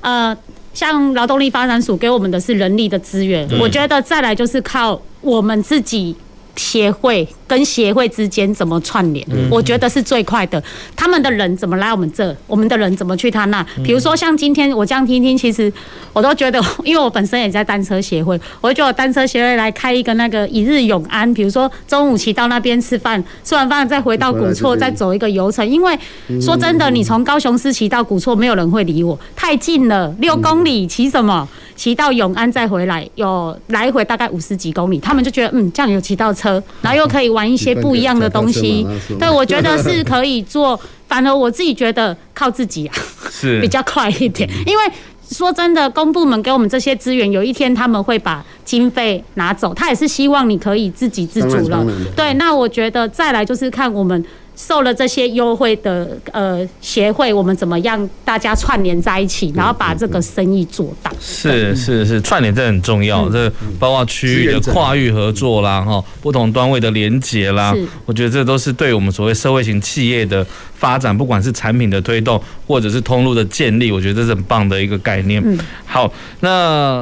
呃，像劳动力发展署给我们的是人力的资源，我觉得再来就是靠我们自己。协会跟协会之间怎么串联？我觉得是最快的。他们的人怎么来我们这？我们的人怎么去他那？比如说像今天我这样听听，其实我都觉得，因为我本身也在单车协会，我就觉得单车协会来开一个那个一日永安，比如说中午骑到那边吃饭，吃完饭再回到古厝，再走一个游程。因为说真的，你从高雄市骑到古厝，没有人会理我，太近了，六公里骑什么？骑到永安再回来，有来回大概五十几公里，他们就觉得嗯，这样有骑到车，然后又可以玩一些不一样的东西。对，我觉得是可以做。反而我自己觉得靠自己啊，是比较快一点。因为说真的，公部门给我们这些资源，有一天他们会把经费拿走，他也是希望你可以自给自足了。对，那我觉得再来就是看我们。受了这些优惠的呃协会，我们怎么样大家串联在一起，然后把这个生意做大？是是是，串联这很重要，这包括区域的跨域合作啦，哈，不同端位的连结啦，我觉得这都是对我们所谓社会型企业的发展，不管是产品的推动，或者是通路的建立，我觉得这是很棒的一个概念。嗯，好，那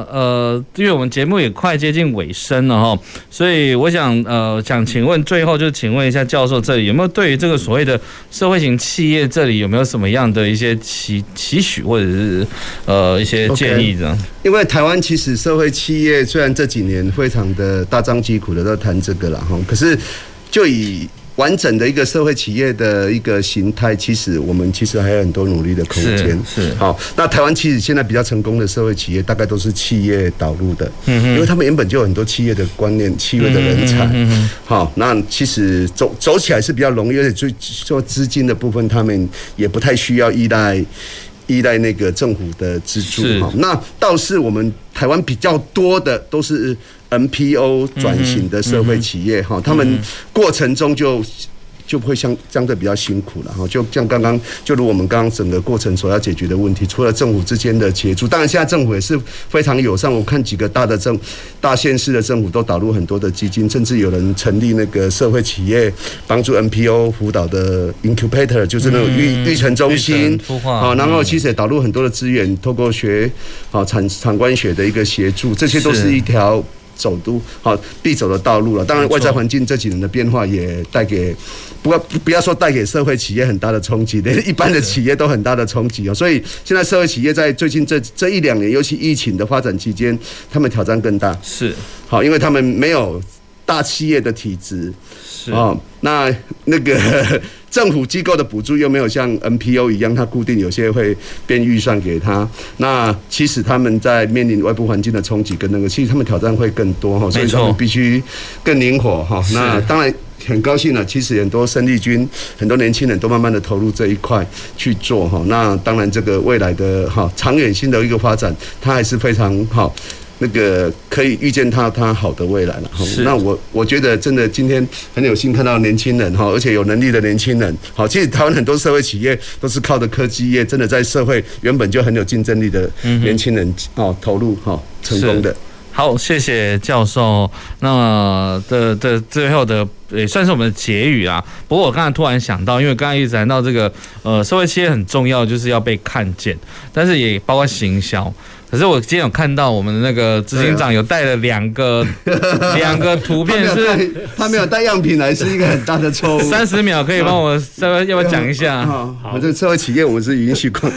呃，因为我们节目也快接近尾声了哈，所以我想呃，想请问最后就请问一下教授，这里有没有对于这个所谓的社会型企业，这里有没有什么样的一些期期许，或者是呃一些建议呢？因为台湾其实社会企业虽然这几年非常的大张旗鼓的在谈这个了哈，可是就以。完整的一个社会企业的一个形态，其实我们其实还有很多努力的空间。是，是好，那台湾其实现在比较成功的社会企业，大概都是企业导入的。嗯哼，因为他们原本就有很多企业的观念、企业的人才。嗯哼，好，那其实走走起来是比较容易，而且最做资金的部分，他们也不太需要依赖依赖那个政府的资助。好，那倒是我们台湾比较多的都是。NPO 转型的社会企业哈，他们过程中就就会相相对比较辛苦了哈。就像刚刚，就如我们刚刚整个过程所要解决的问题，除了政府之间的协助，当然现在政府也是非常友善。我看几个大的政大县市的政府都导入很多的基金，甚至有人成立那个社会企业帮助 NPO 辅导的 incubator，就是那种育育成中心啊。然后其实也导入很多的资源，透过学啊产产官学的一个协助，这些都是一条。走都好必走的道路了。当然，外在环境这几年的变化也带给，不要不要说带给社会企业很大的冲击，连 一般的企业都很大的冲击哦。所以现在社会企业在最近这这一两年，尤其疫情的发展期间，他们挑战更大。是好，因为他们没有大企业的体质。是哦，那那个。政府机构的补助又没有像 NPO 一样，它固定有些会编预算给他。那其实他们在面临外部环境的冲击跟那个，其实他们挑战会更多哈，所以他们必须更灵活哈。那当然很高兴了，其实很多生力军、很多年轻人都慢慢的投入这一块去做哈。那当然这个未来的哈长远性的一个发展，它还是非常好。那个可以预见他他好的未来了。那我我觉得真的今天很有幸看到年轻人哈，而且有能力的年轻人。好，其实台湾很多社会企业都是靠着科技业，真的在社会原本就很有竞争力的年轻人哦投入哈成功的。好，谢谢教授。那么的的最后的也算是我们的结语啊。不过我刚才突然想到，因为刚才一直谈到这个呃社会企业很重要，就是要被看见，但是也包括行销。可是我今天有看到我们的那个执行长有带了两个两个图片，是他没有带样品来，是一个很大的 错误。三十秒可以帮我稍微要不要讲一下？好，好，这个社会企业我们是允许广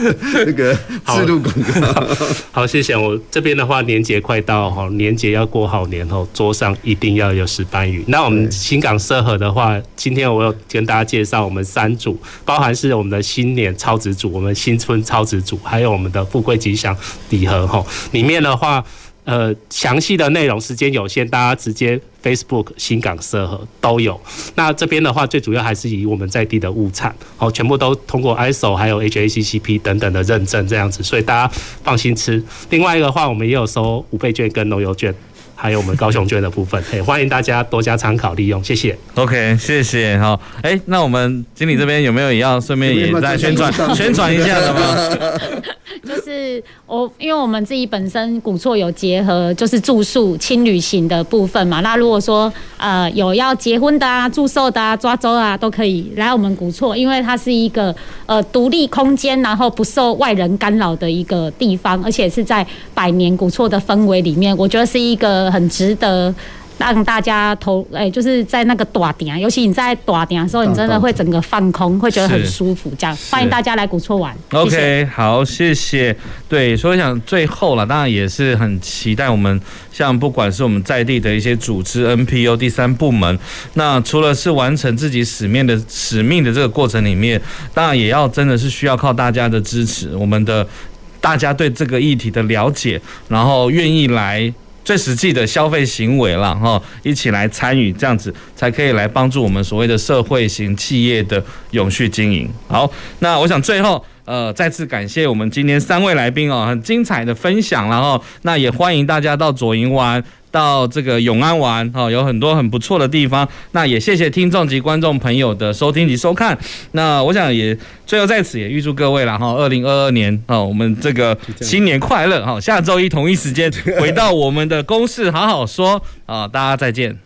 那个制度广告。好，谢谢。我这边的话，年节快到哈，年节要过好年后，桌上一定要有石斑鱼。那我们新港社合的话，今天我有跟大家介绍我们三组，包含是我们的新年超值组，我们新春超值组，还有我们的富贵吉祥礼盒。吼，里面的话，呃，详细的内容时间有限，大家直接 Facebook 新港社合都有。那这边的话，最主要还是以我们在地的物产，哦，全部都通过 ISO 还有 HACCP 等等的认证这样子，所以大家放心吃。另外一个的话，我们也有收五倍券跟农游券。还有我们高雄券的部分，嘿，欢迎大家多加参考利用，谢谢。OK，谢谢。好，哎，那我们经理这边有没有也要顺便也再宣传宣传一下的吗？就是我，因为我们自己本身古厝有结合，就是住宿轻旅行的部分嘛。那如果说呃有要结婚的啊、祝寿的啊、抓周啊，都可以来我们古厝，因为它是一个呃独立空间，然后不受外人干扰的一个地方，而且是在百年古厝的氛围里面，我觉得是一个。很值得让大家投，哎、欸，就是在那个短点，尤其你在短点的时候，你真的会整个放空，会觉得很舒服。这样，欢迎大家来古厝玩。OK，好，谢谢。对，所以我想最后了，当然也是很期待我们，像不管是我们在地的一些组织 NPO 第三部门，那除了是完成自己使命的使命的这个过程里面，当然也要真的是需要靠大家的支持，我们的大家对这个议题的了解，然后愿意来。最实际的消费行为了哈，一起来参与，这样子才可以来帮助我们所谓的社会型企业的永续经营。好，那我想最后呃再次感谢我们今天三位来宾哦，很精彩的分享，然后那也欢迎大家到左营湾。到这个永安玩哦，有很多很不错的地方。那也谢谢听众及观众朋友的收听及收看。那我想也最后在此也预祝各位了哈，二零二二年哦，我们这个新年快乐哈！下周一同一时间回到我们的公事好好说啊，大家再见。